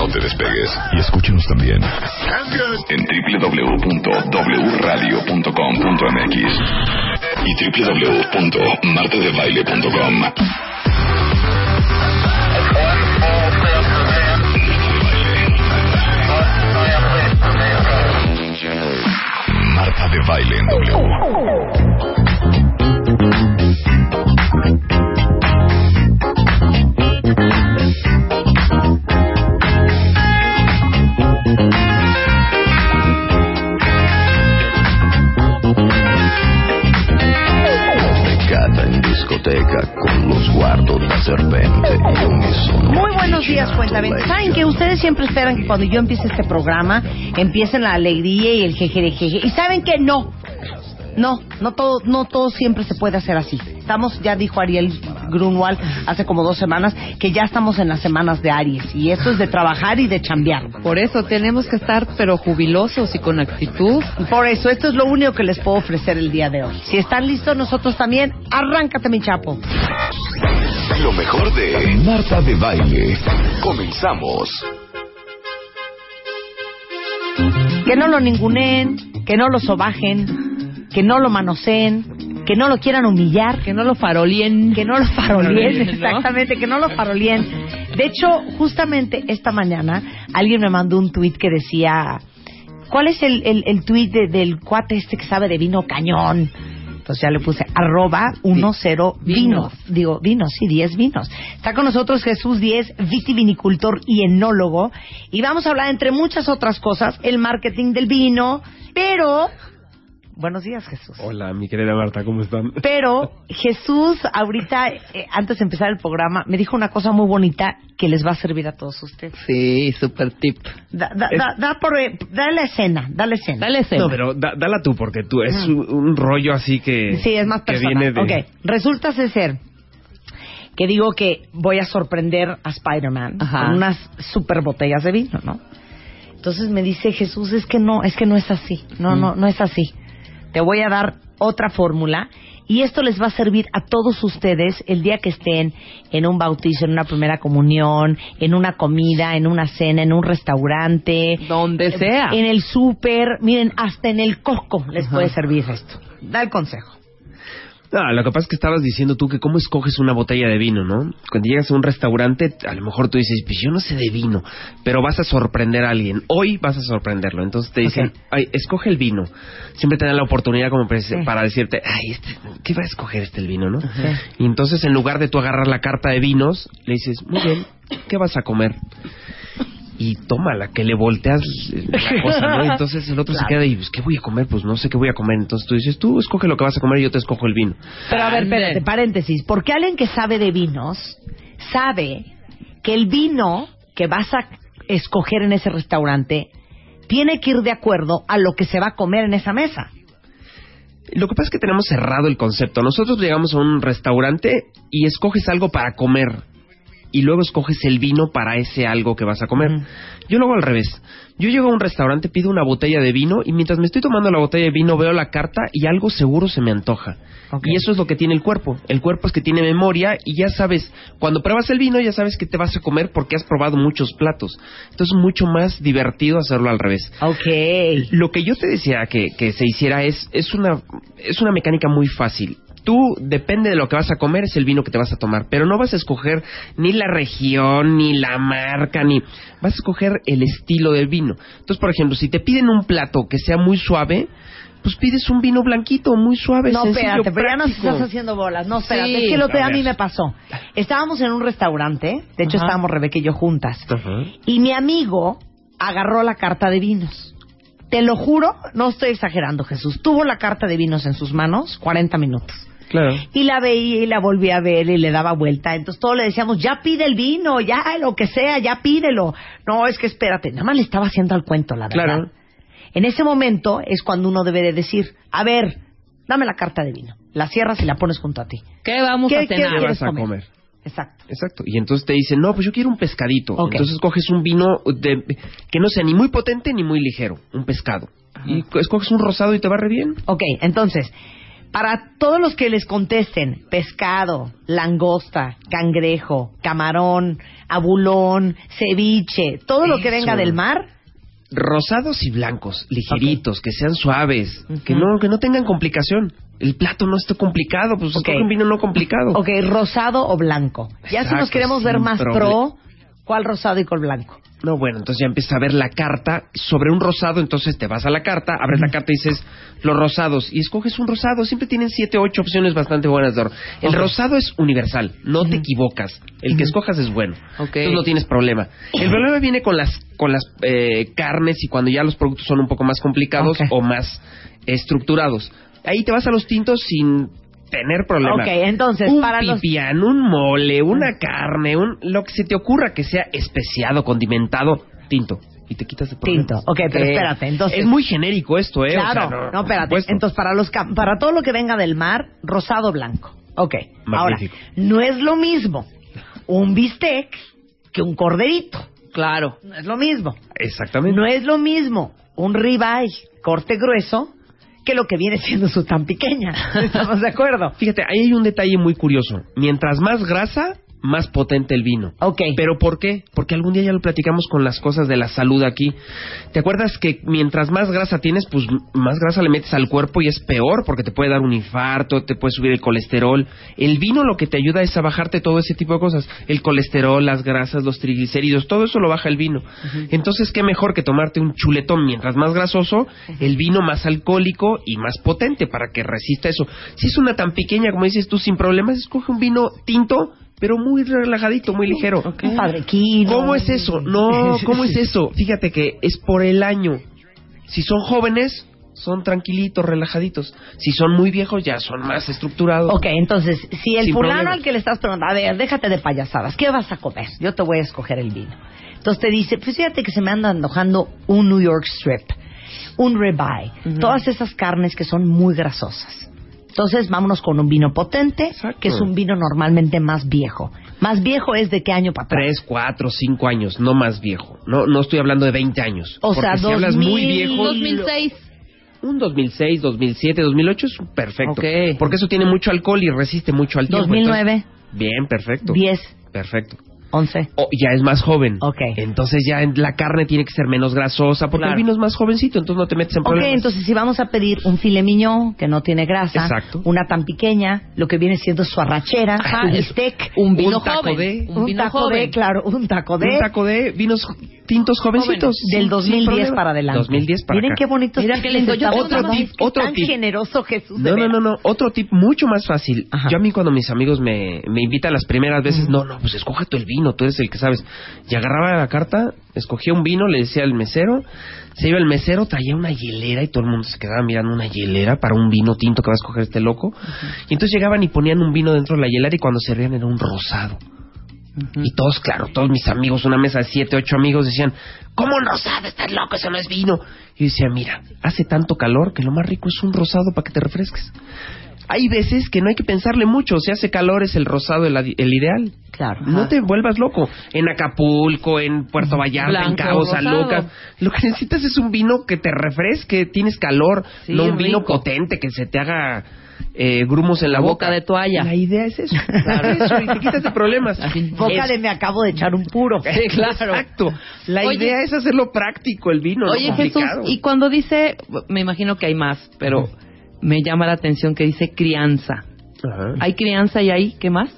No te despegues y escúchanos también en www.wradio.com.mx y www.martadebaile.com. Marta de Baile en W. discoteca con lo sguardo da serpente Muy buenos días, lei. Saben que ustedes siempre esperan que cuando yo empiece este programa empiecen la alegría y el jejerejeje. Y saben que no. No, no todo, no todo siempre se puede hacer así. Estamos, ya dijo Ariel Grunwald hace como dos semanas, que ya estamos en las semanas de Aries. Y esto es de trabajar y de chambear. Por eso tenemos que estar pero jubilosos y con actitud. Por eso, esto es lo único que les puedo ofrecer el día de hoy. Si están listos, nosotros también, arráncate, mi chapo. Lo mejor de Marta de Baile. Comenzamos. Que no lo ninguneen, que no lo sobajen, que no lo manoseen, que no lo quieran humillar, Que no lo farolien. que no lo farolien, exactamente, que no lo farolien. De hecho, justamente esta mañana alguien me mandó un tuit que decía, ¿cuál es el, el, el tuit de- del cuate este que sabe de vino cañón? Entonces ya le puse arroba 10 vinos. Vinos. Digo, vinos, sí, 10 vinos. Está con nosotros Jesús 10, vitivinicultor y enólogo. Y vamos a hablar, entre muchas otras cosas, el marketing del vino, pero... Buenos días, Jesús. Hola, mi querida Marta, ¿cómo están? Pero Jesús, ahorita, eh, antes de empezar el programa, me dijo una cosa muy bonita que les va a servir a todos ustedes. Sí, super tip. Da, da, da, da por, eh, da la escena, da la escena. Dale ese. No, pero da- dala tú, porque tú es un, un rollo así que. Sí, es más que personal. viene de. Ok, resulta ser que digo que voy a sorprender a Spider-Man con unas super botellas de vino, ¿no? Entonces me dice Jesús, es que no, es que no es así. No, no, no es así. Te voy a dar otra fórmula y esto les va a servir a todos ustedes el día que estén en un bautizo, en una primera comunión, en una comida, en una cena, en un restaurante, Donde sea. en el súper, miren, hasta en el Costco les Ajá. puede servir esto. Da el consejo. No, lo que pasa es que estabas diciendo tú que cómo escoges una botella de vino, ¿no? Cuando llegas a un restaurante, a lo mejor tú dices, pues yo no sé de vino, pero vas a sorprender a alguien. Hoy vas a sorprenderlo. Entonces te dicen, ay, escoge el vino. Siempre te dan la oportunidad como para, Sí. para decirte, ay, este, ¿qué va a escoger este el vino, no? Y entonces en lugar de tú agarrar la carta de vinos, le dices, muy bien, ¿qué vas a comer? Y tómala, que le volteas la cosa, ¿no? Entonces el otro Claro. se queda y, pues, ¿qué voy a comer? Pues no sé qué voy a comer. Entonces tú dices, tú escoge lo que vas a comer y yo te escojo el vino. Pero a ver, espérate, paréntesis. Porque alguien que sabe de vinos sabe que el vino que vas a escoger en ese restaurante tiene que ir de acuerdo a lo que se va a comer en esa mesa. Lo que pasa es que tenemos cerrado el concepto. Nosotros llegamos a un restaurante y escoges algo para comer. Y luego escoges el vino para ese algo que vas a comer. Yo lo hago al revés. Yo llego a un restaurante, pido una botella de vino y mientras me estoy tomando la botella de vino veo la carta y algo seguro se me antoja. Y eso es lo que tiene el cuerpo. El cuerpo es que tiene memoria y ya sabes, cuando pruebas el vino ya sabes que te vas a comer porque has probado muchos platos. Entonces es mucho más divertido hacerlo al revés. Ok. Lo que yo te decía que, que se hiciera es, es, una, es una mecánica muy fácil. Tú, depende de lo que vas a comer, es el vino que te vas a tomar. Pero no vas a escoger ni la región, ni la marca, ni... Vas a escoger el estilo del vino. Entonces, por ejemplo, si te piden un plato que sea muy suave, pues pides un vino blanquito, muy suave, No, sencillo, espérate, pero ya nos estás haciendo bolas. No, espérate, Sí. es que otro día A a mí me pasó. Estábamos en un restaurante, de hecho Ajá. estábamos Rebeca y yo juntas, Ajá. y mi amigo agarró la carta de vinos. Te lo juro, no estoy exagerando, Jesús. Tuvo la carta de vinos en sus manos 40 minutos. Claro. Y la veía y la volvía a ver y le daba vuelta. Entonces todos le decíamos, ya pide el vino, ya lo que sea, ya pídelo. No, es que espérate, nada más le estaba haciendo al cuento, la verdad. Claro. En ese momento es cuando uno debe de decir, a ver, dame la carta de vino. La cierras y la pones junto a ti. ¿Qué vamos ¿Qué- a cenar? ¿Qué quieres vas a comer? comer? Exacto. Exacto. Y entonces te dicen, no, pues yo quiero un pescadito. Entonces coges un vino de, que no sea ni muy potente ni muy ligero, un pescado. Y co- escoges un rosado y te va re bien. Ok, entonces, para todos los que les contesten, pescado, langosta, cangrejo, camarón, abulón, ceviche, todo lo que Eso. venga del mar, Rosados y blancos, ligeritos, que sean suaves, que no que no tengan complicación. El plato no esté complicado, pues Ok. escoge un vino no complicado. ok, rosado o blanco. Ya si Exacto, nos queremos ver sin más problema. pro, ¿cuál rosado y cuál blanco? No, bueno, entonces ya empiezas a ver la carta sobre un rosado, entonces te vas a la carta, abres la carta y dices los rosados y escoges un rosado. Siempre tienen siete, ocho opciones bastante buenas de oro. El rosado es universal, no te equivocas. El que escojas es bueno. Ok. Entonces no tienes problema. El problema viene con las con las eh, carnes y cuando ya los productos son un poco más complicados o más estructurados. Ahí te vas a los tintos sin tener problema. Ok, entonces, un para los- pipián, un mole, una carne, un lo que se te ocurra que sea especiado, condimentado, tinto. Y te quitas de problemas. Tinto. Ok, pero Eh, espérate, entonces- Es muy genérico esto, ¿eh? O sea, Claro, no, espérate. Entonces, para, los, cam- para todo lo que venga del mar, rosado blanco. Ok. Ahora, Magnífico. no es lo mismo un bistec que un corderito. Claro. No es lo mismo. Exactamente. No es lo mismo un ribeye corte grueso que lo que viene siendo su tan pequeña. ¿Estamos de acuerdo? Fíjate, ahí hay un detalle muy curioso. Mientras más grasa, más potente el vino. Ok. ¿Pero por qué? Porque algún día ya lo platicamos con las cosas de la salud aquí. ¿Te acuerdas que mientras más grasa tienes, pues más grasa le metes al cuerpo y es peor porque te puede dar un infarto, te puede subir el colesterol? El vino lo que te ayuda es a bajarte todo ese tipo de cosas. El colesterol, las grasas, los triglicéridos, todo eso lo baja el vino. Entonces, ¿qué mejor que tomarte un chuletón mientras más grasoso, el vino más alcohólico y más potente para que resista eso? Si es una tan pequeña, como dices tú, sin problemas, escoge un vino tinto pero muy relajadito, muy ligero. Un padrequino. ¿Cómo es eso? No, ¿cómo es eso? Fíjate que es por el año. Si son jóvenes, son tranquilitos, relajaditos. Si son muy viejos, ya son más estructurados. Ok, entonces, si el Sin fulano problema. al que le estás preguntando, a ver, déjate de payasadas, ¿qué vas a comer? Yo te voy a escoger el vino. Entonces te dice, pues fíjate que se me anda antojando un New York Strip, un ribeye, todas esas carnes que son muy grasosas. Entonces vámonos con un vino potente, Exacto. que es un vino normalmente más viejo. Más viejo es de qué año para atrás? Tres, cuatro, cinco años, no más viejo. No, no estoy hablando de 20 años. O sea, si hablas 2000, muy viejo, 2006. un 2006, 2007, 2008 es perfecto. Ok. Porque eso tiene mucho alcohol y resiste mucho al tiempo. 2009, Entonces, bien, perfecto. 10, Perfecto. 11. O ya es más joven. Ok. Entonces ya en- la carne tiene que ser menos grasosa porque Claro. el vino es más jovencito, entonces no te metes en Ok, problemas. entonces si vamos a pedir un filet mignon que no tiene grasa, Exacto. una tan pequeña, lo que viene siendo su arrachera, Ajá, su es- bistec, Un vino Un taco joven. de- Un vino taco joven. de, claro, un taco de, Un taco de vinos tintos jovencitos. del sin- sin 2010 problema. para adelante. 2010 para Miren acá. qué bonito. Mira está qué lindo. Yo tengo sabor, otro ¿no? tip, Es que otro tan tip. generoso Jesús. de No, no, no, no. Otro tip mucho más fácil. Ajá. Yo a mí cuando mis amigos me, me invitan las primeras veces, no, no, pues escoge tú el vino, tú eres el que sabes. Y agarraba la carta, escogía un vino, le decía al mesero, se iba el mesero, traía una hielera y todo el mundo se quedaba mirando una hielera para un vino tinto que va a escoger este loco. Y entonces llegaban y ponían un vino dentro de la hielera y cuando servían era un rosado. Y todos, claro, todos mis amigos, una mesa de siete, ocho amigos, decían, ¿cómo un rosado? Estás loco, eso no es vino. Y yo decía, mira, hace tanto calor que lo más rico es un rosado para que te refresques. Hay veces que no hay que pensarle mucho, si hace calor es el rosado el, ideal. Claro. No ajá. te vuelvas loco. En Acapulco, en Puerto Vallarta, en Blanco, Cabo San rosado. Lucas. Lo que necesitas es un vino que te refresque, tienes calor, Sí, no un vino rico. potente que se te haga eh, grumos en la, La boca de toalla. La idea es eso. Eso, y te quitas de problemas. Así. Boca Es- de me acabo de echar un puro. Sí, claro. Exacto. La Oye- idea es hacerlo práctico el vino, no Oye, Jesús, y cuando dice, me imagino que hay más, pero me llama la atención que dice crianza. Ajá. ¿Hay crianza y ahí qué más?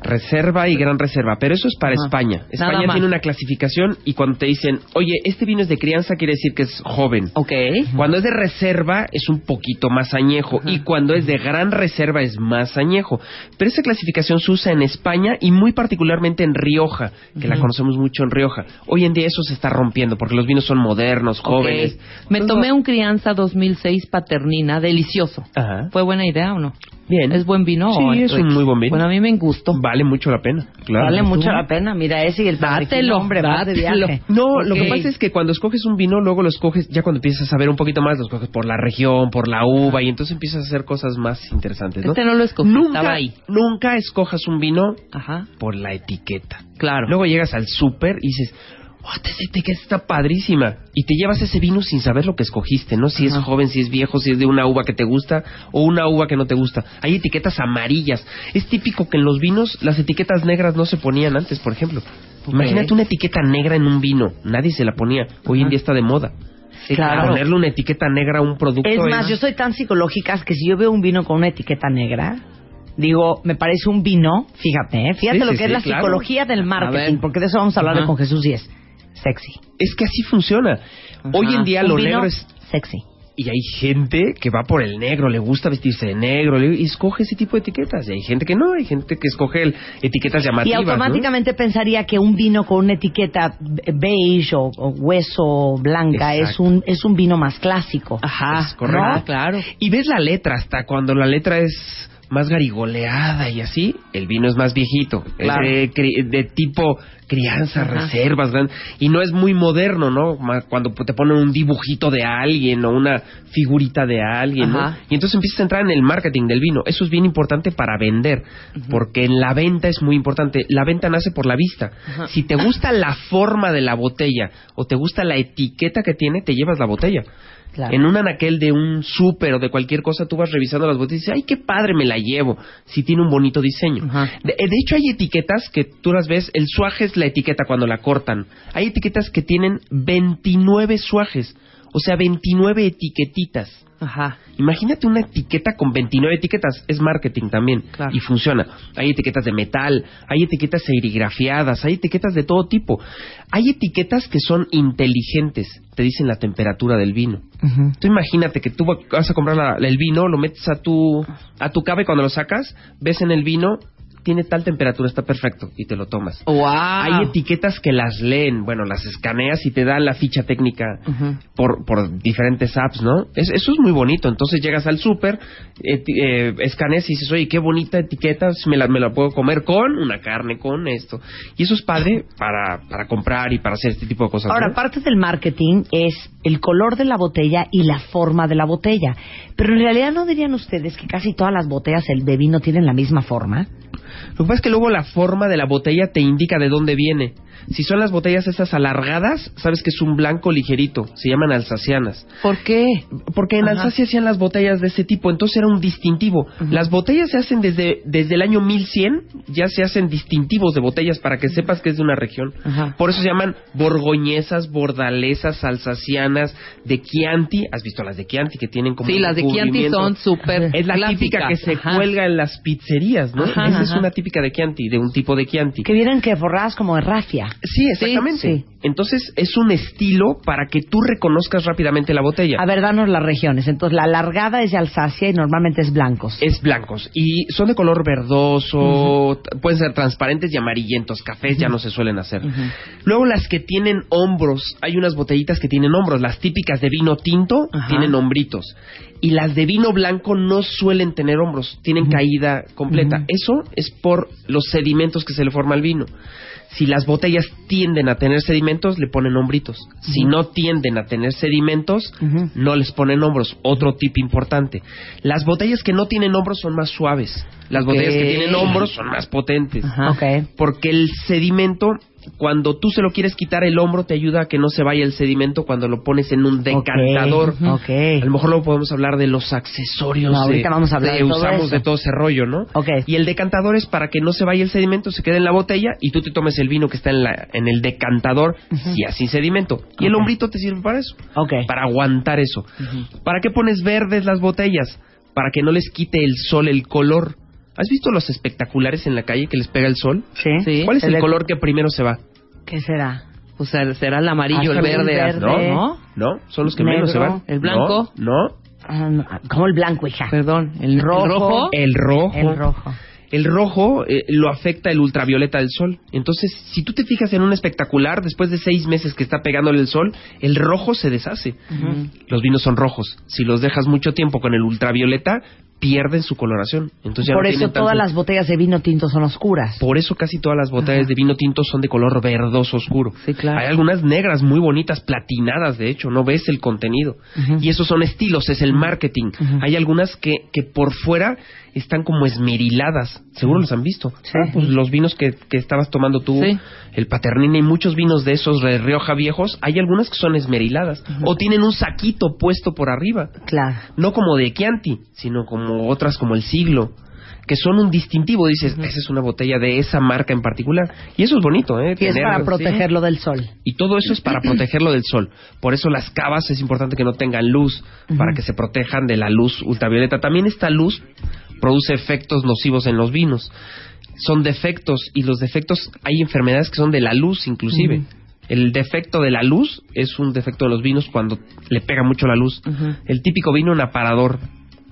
Reserva y gran reserva, pero eso es para Ajá. España. España tiene una clasificación y cuando te dicen, oye, este vino es de crianza, quiere decir que es joven. Ok. Cuando es de reserva es un poquito más añejo y cuando es de gran reserva es más añejo. Pero esa clasificación se usa en España y muy particularmente en Rioja, que la conocemos mucho en Rioja. Hoy en día eso se está rompiendo porque los vinos son modernos, jóvenes. Ok. Me tomé un crianza 2006 paternina, delicioso. Ajá. ¿Fue buena idea o no? Bien. ¿Es buen vino? Sí, es un muy buen vino. Bueno, a mí me gustó. Vale mucho la pena, claro. Vale mucho la pena. Mira, ese y el Dátelo, hombre, va de dátelo. viaje. No, lo que pasa es que cuando escoges un vino, luego lo escoges, ya cuando empiezas a saber un poquito más, lo escoges por la región, por la uva, y entonces empiezas a hacer cosas más interesantes, ¿no? Este no lo escogí, nunca, estaba ahí. Nunca escojas un vino Ajá. por la etiqueta. Claro. Luego llegas al súper y dices, "Oh, esta etiqueta está padrísima. Y te llevas ese vino sin saber lo que escogiste, ¿no? Si es joven, si es viejo, si es de una uva que te gusta o una uva que no te gusta. Hay etiquetas amarillas. Es típico que en los vinos las etiquetas negras no se ponían antes, por ejemplo. Imagínate una etiqueta negra en un vino. Nadie se la ponía. Hoy en día está de moda. claro. Ponerle una etiqueta negra a un producto Es más, yo soy tan psicológica que si yo veo un vino con una etiqueta negra, digo, me parece un vino, fíjate, ¿eh? fíjate Sí, lo sí, que es la claro. psicología del marketing, porque de eso vamos a hablar con Jesús es sexy. es que así funciona. Hoy en día Un lo vino negro es sexy. Y hay gente que va por el negro, le gusta vestirse de negro, y escoge ese tipo de etiquetas. Y hay gente que no, hay gente que escoge el- etiquetas Y llamativas. ¿no? automáticamente pensaría que un vino con una etiqueta beige o, o hueso blanca es un es un vino más clásico. Ajá. Es correcto. Ah, claro. Y ves la letra, hasta cuando la letra es más garigoleada y así, el vino es más viejito. Claro. Es de, de tipo crianza, Ajá. reservas, y no es muy moderno, ¿no? Cuando te ponen un dibujito de alguien o una figurita de alguien, ¿no? Y entonces empiezas a entrar en el marketing del vino. Eso es bien importante para vender, porque en la venta es muy importante. La venta nace por la vista. Si te gusta la forma de la botella o te gusta la etiqueta que tiene, te llevas la botella. Claro. En un anaquel de un súper o de cualquier cosa, tú vas revisando las botellas y dices, ay, qué padre, me la llevo. Si tiene un bonito diseño. De, eh, de hecho, hay etiquetas que tú las ves, el suaje es la etiqueta cuando la cortan. Hay etiquetas que tienen 29 suajes, o sea, 29 etiquetitas. Ajá. Imagínate una etiqueta con 29 etiquetas, es marketing también Claro. y funciona. Hay etiquetas de metal, hay etiquetas serigrafiadas, hay etiquetas de todo tipo. Hay etiquetas que son inteligentes, te dicen la temperatura del vino. Tú imagínate que tú vas a comprar la- el vino, lo metes a tu a tu cava y cuando lo sacas, ves en el vino tiene tal temperatura, está perfecto y te lo tomas. Wow. Hay etiquetas que las leen, bueno, las escaneas y te dan la ficha técnica por, por diferentes apps, ¿no? Es- eso es muy bonito. Entonces llegas al súper, eh, escaneas y dices, oye, qué bonita etiqueta, me la, me la puedo comer con una carne, con esto. Y eso es padre para, para comprar y para hacer este tipo de cosas. Ahora, ¿no? parte del marketing es el color de la botella y la forma de la botella. Pero en realidad no dirían ustedes que casi todas las botellas el de vino tienen la misma forma. Lo que pasa es que luego la forma de la botella te indica de dónde viene. Si son las botellas esas alargadas, sabes que es un blanco ligerito. Se llaman alsacianas. ¿Por qué? Porque en Ajá. Alsacia hacían las botellas de ese tipo, entonces era un distintivo. Las botellas se hacen desde, desde el año 1100, ya se hacen distintivos de botellas para que sepas que es de una región. Ajá. Por eso se llaman borgoñesas, bordalesas, alsacianas, de Chianti. ¿Has visto las de Chianti que tienen como Sí, las de Chianti son súper Es la típica que se. Ajá. cuelga en las pizzerías, ¿no? Esa es una típica de Chianti, de un tipo de Chianti. Que vienen que forradas como de rafia. Sí, exactamente. Sí, sí. Entonces es un estilo para que tú reconozcas rápidamente la botella. A ver, danos las regiones. Entonces, la alargada es de Alsacia y normalmente es blancos. Es blancos y son de color verdoso, pueden ser transparentes y amarillentos, cafés ya no se suelen hacer. Luego las que tienen hombros, hay unas botellitas que tienen hombros, las típicas de vino tinto tienen hombritos y las de vino blanco no suelen tener hombros, tienen caída completa. Eso es por los sedimentos que se le forma al vino. Si las botellas tienden a tener sedimentos, le ponen hombritos. Si no tienden a tener sedimentos, no les ponen hombros. Otro tip importante. Las botellas que no tienen hombros son más suaves. Las botellas que tienen hombros son más potentes. Ajá. Ok. Porque el sedimento, cuando tú se lo quieres quitar el hombro, te ayuda a que no se vaya el sedimento cuando lo pones en un decantador. Ok. ok. A lo mejor luego podemos hablar de los accesorios. No, ahorita de- vamos a hablar de todo usamos eso. de todo ese rollo, ¿no? Ok. Y el decantador es para que no se vaya el sedimento, se quede en la botella y tú te tomes el vino que está en, la, en el decantador y así sedimento. Y el hombrito te sirve para eso, Ok. para aguantar eso. ¿Para qué pones verdes las botellas? Para que no les quite el sol el color. ¿Has visto los espectaculares en la calle que les pega el sol? Sí. Sí. ¿Cuál es el, color que primero se va? ¿Qué será? O sea, será el amarillo, el verde, verde. ¿no? ¿No? Son los que Negro, menos se van. el blanco. No, no. Ah, no, ¿Cómo el blanco, hija? Perdón, el Rojo. el rojo. El rojo. El rojo. El rojo eh, lo afecta el ultravioleta del sol. Entonces, si tú te fijas en un espectacular, después de seis meses que está pegándole el sol, el rojo se deshace. Los vinos son rojos. Si los dejas mucho tiempo con el ultravioleta, pierden su coloración. Entonces ya Por no eso todas tanto- las botellas de vino tinto son oscuras. Por eso casi todas las botellas de vino tinto son de color verdoso oscuro. Sí, claro. Hay algunas negras muy bonitas, platinadas, de hecho, no ves el contenido. Y esos son estilos, es el marketing. Hay algunas que, que por fuera están como esmeriladas. Seguro los han visto. Ah, pues los vinos que, que estabas tomando tú, Sí. el Paternina y muchos vinos de esos de Rioja viejos, hay algunas que son esmeriladas. O tienen un saquito puesto por arriba Claro. no como de Chianti, sino como otras como el siglo, que son un distintivo. Dices, esa es una botella de esa marca en particular. Y eso es bonito, ¿eh? Y es para sí. protegerlo del sol. Y todo eso es para protegerlo del sol. Por eso las cavas es importante que no tengan luz, para que se protejan de la luz ultravioleta. También esta luz produce efectos nocivos en los vinos. Son defectos y los defectos, hay enfermedades que son de la luz inclusive. El defecto de la luz es un defecto de los vinos cuando le pega mucho la luz. El típico vino en aparador,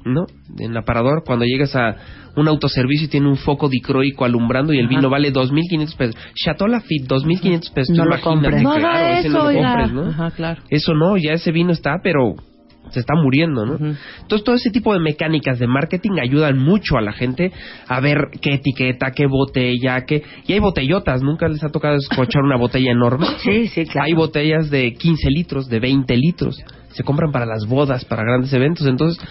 ¿no? En aparador, cuando llegas a un autoservicio y tiene un foco dicroico alumbrando y el vino vale 2.500 pesos. Chateau Lafite, 2.500 pesos. No lo compres. No claro, haga ese eso, no lo oiga. compres, ¿no? Ajá, claro. Eso no, ya ese vino está, pero se está muriendo, ¿no? Entonces, todo ese tipo de mecánicas de marketing ayudan mucho a la gente a ver qué etiqueta, qué botella, qué... Y hay botellotas, ¿nunca les ha tocado escuchar una botella enorme? Sí, sí, claro. Hay botellas de 15 litros, de 20 litros. Se compran para las bodas, para grandes eventos. Entonces,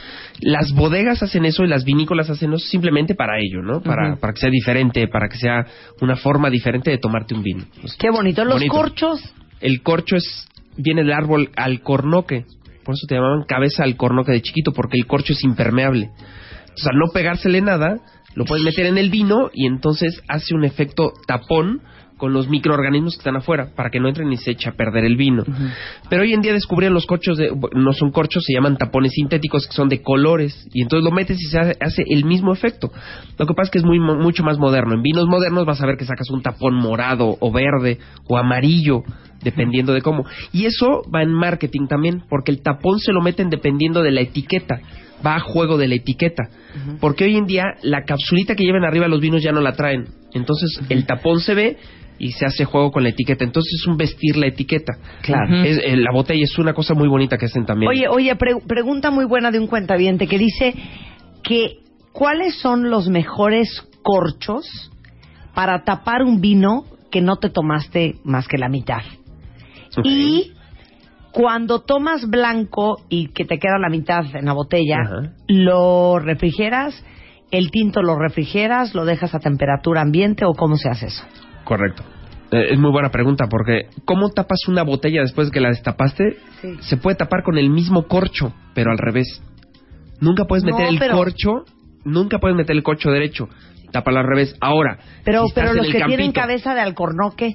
las bodegas hacen eso y las vinícolas hacen eso simplemente para ello, ¿no? Para, para que sea diferente, para que sea una forma diferente de tomarte un vino. Pues, Qué bonito. Los Bonito. corchos. el corcho es viene del árbol alcornoque. Por eso te llamaban cabeza alcornoque de chiquito, porque el corcho es impermeable. Entonces, al no pegársele nada, lo puedes meter en el vino y entonces hace un efecto tapón con los microorganismos que están afuera para que no entren y se eche a perder el vino. Pero hoy en día descubrieron los corchos, de, no son corchos, se llaman tapones sintéticos que son de colores y entonces lo metes y se hace, hace el mismo efecto. Lo que pasa es que es muy mucho más moderno. En vinos modernos vas a ver que sacas un tapón morado o verde o amarillo dependiendo de cómo. Y eso va en marketing también, porque el tapón se lo meten dependiendo de la etiqueta. Va a juego de la etiqueta. Porque hoy en día la capsulita que llevan arriba los vinos ya no la traen. Entonces el tapón se ve y se hace juego con la etiqueta. Entonces es un vestir la etiqueta. Claro. Es- eh, la botella es una cosa muy bonita que hacen también. Oye, oye, pre- pregunta muy buena de un cuentaviente que dice que ¿cuáles son los mejores corchos para tapar un vino que no te tomaste más que la mitad? Y cuando tomas blanco y que te queda la mitad en la botella, Ajá. ¿lo refrigeras? ¿El tinto lo refrigeras? ¿Lo dejas a temperatura ambiente o cómo se hace eso? Correcto. Eh, es muy buena pregunta porque ¿cómo tapas una botella después de que la destapaste? Sí. Se puede tapar con el mismo corcho, pero al revés. Nunca puedes No, meter el pero- corcho, nunca puedes meter el corcho derecho. Tápalo al revés. Ahora, Pero, si pero los que tienen cabeza de alcornoque,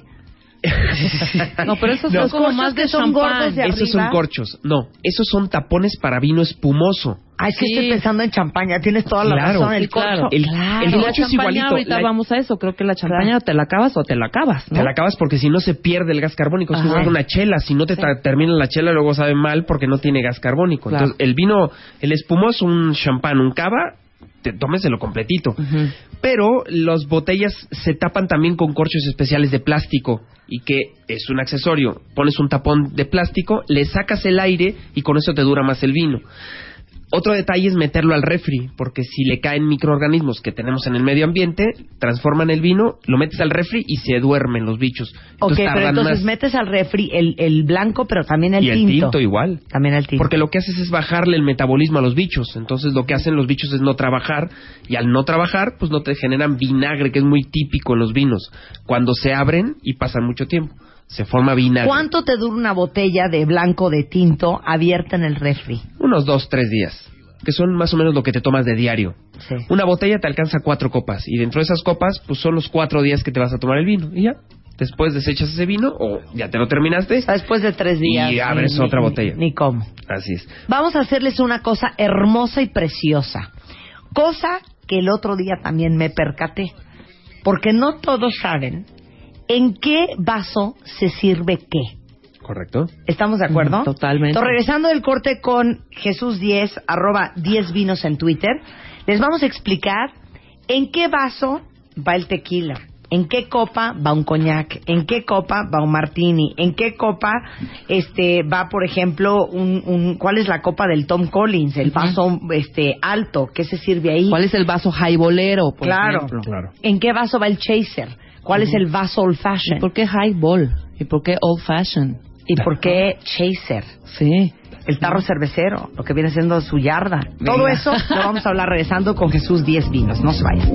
No, pero esos No. son como más de que son gordos champán. de Esos son corchos. No, esos son tapones para vino espumoso. Ah, es que Sí. estoy pensando en champaña, tienes toda la Claro, razón, el sí, claro. corcho. El- Claro. el la corcho es igualito. ahorita La- vamos a eso. Creo que la champaña Claro. te la acabas o te la acabas, ¿no? Te la acabas porque si no se pierde el gas carbónico. Es igual que una chela. Si no te tra- termina la chela, luego sabe mal porque no tiene gas carbónico. Claro. Entonces, el vino, el espumoso, un champán, un cava, te tómeselo completito. Pero las botellas se tapan también con corchos especiales de plástico y que es un accesorio. Pones un tapón de plástico, le sacas el aire y con eso te dura más el vino. Otro detalle es meterlo al refri, porque si le caen microorganismos que tenemos en el medio ambiente, transforman el vino, lo metes al refri y se duermen los bichos. Ok, Entonces pero tardan entonces más. metes al refri el, el blanco, pero también el y el tinto. tinto igual. También el tinto. Porque lo que haces es bajarle el metabolismo a los bichos. Entonces lo que hacen los bichos es no trabajar. Y al no trabajar, pues no te generan vinagre, que es muy típico en los vinos. Cuando se abren y pasan mucho tiempo, se forma vinagre. ¿Cuánto te dura una botella de blanco de tinto abierta en el refri? Unos dos, tres días. Que son más o menos lo que te tomas de diario. Sí. Una botella te alcanza cuatro copas. Y dentro de esas copas, pues son los cuatro días que te vas a tomar el vino. Y ya. Después desechas ese vino o ya te lo terminaste. Después de tres días. Y abres otra botella. Ni, ni cómo. Así es. Vamos a hacerles una cosa hermosa y preciosa. Cosa que el otro día también me percaté. Porque no todos saben en qué vaso se sirve qué. ¿Correcto? ¿Estamos de acuerdo? Totalmente. Entonces, regresando del corte con Jesús 10, arroba 10 vinos en Twitter, les vamos a explicar en qué vaso va el tequila, en qué copa va un coñac, en qué copa va un martini, en qué copa este va, por ejemplo, un, un cuál es la copa del Tom Collins, el vaso este alto, ¿qué se sirve ahí? ¿Cuál es el vaso highbolero, por claro, ejemplo? Claro. ¿En qué vaso va el chaser? ¿Cuál es el vaso old ¿Y fashion? por qué highball? ¿Y por qué old fashion? ¿Y por qué chaser? Sí. el tarro cervecero, lo que viene siendo su yarda. Todo eso lo vamos a hablar regresando con Jesús 10 vinos. No se vayan.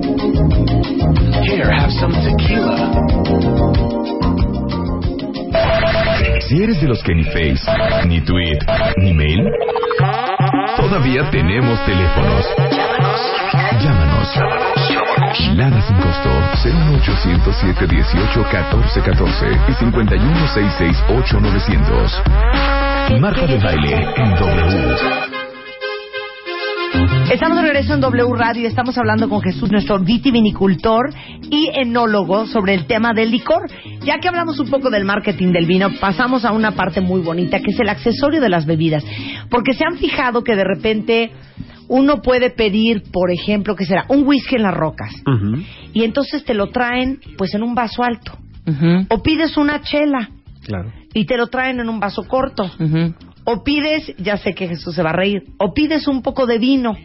Here, have some tequila. Si eres de los que ni Face, ni Tweet, ni Mail, todavía tenemos teléfonos. Llámanos. Lada sin costo 01807 18 14 14 y 5166 900. Marta de baile en W. Estamos de regreso en W Radio y estamos hablando con Jesús, nuestro vitivinicultor y enólogo, sobre el tema del licor. Ya que hablamos un poco del marketing del vino, pasamos a una parte muy bonita, que es el accesorio de las bebidas. Porque se han fijado que de repente uno puede pedir, por ejemplo, que será un whisky en las rocas. Y entonces te lo traen, pues, en un vaso alto. O pides una chela Claro. y te lo traen en un vaso corto. O pides, ya sé que Jesús se va a reír, o pides un poco de vino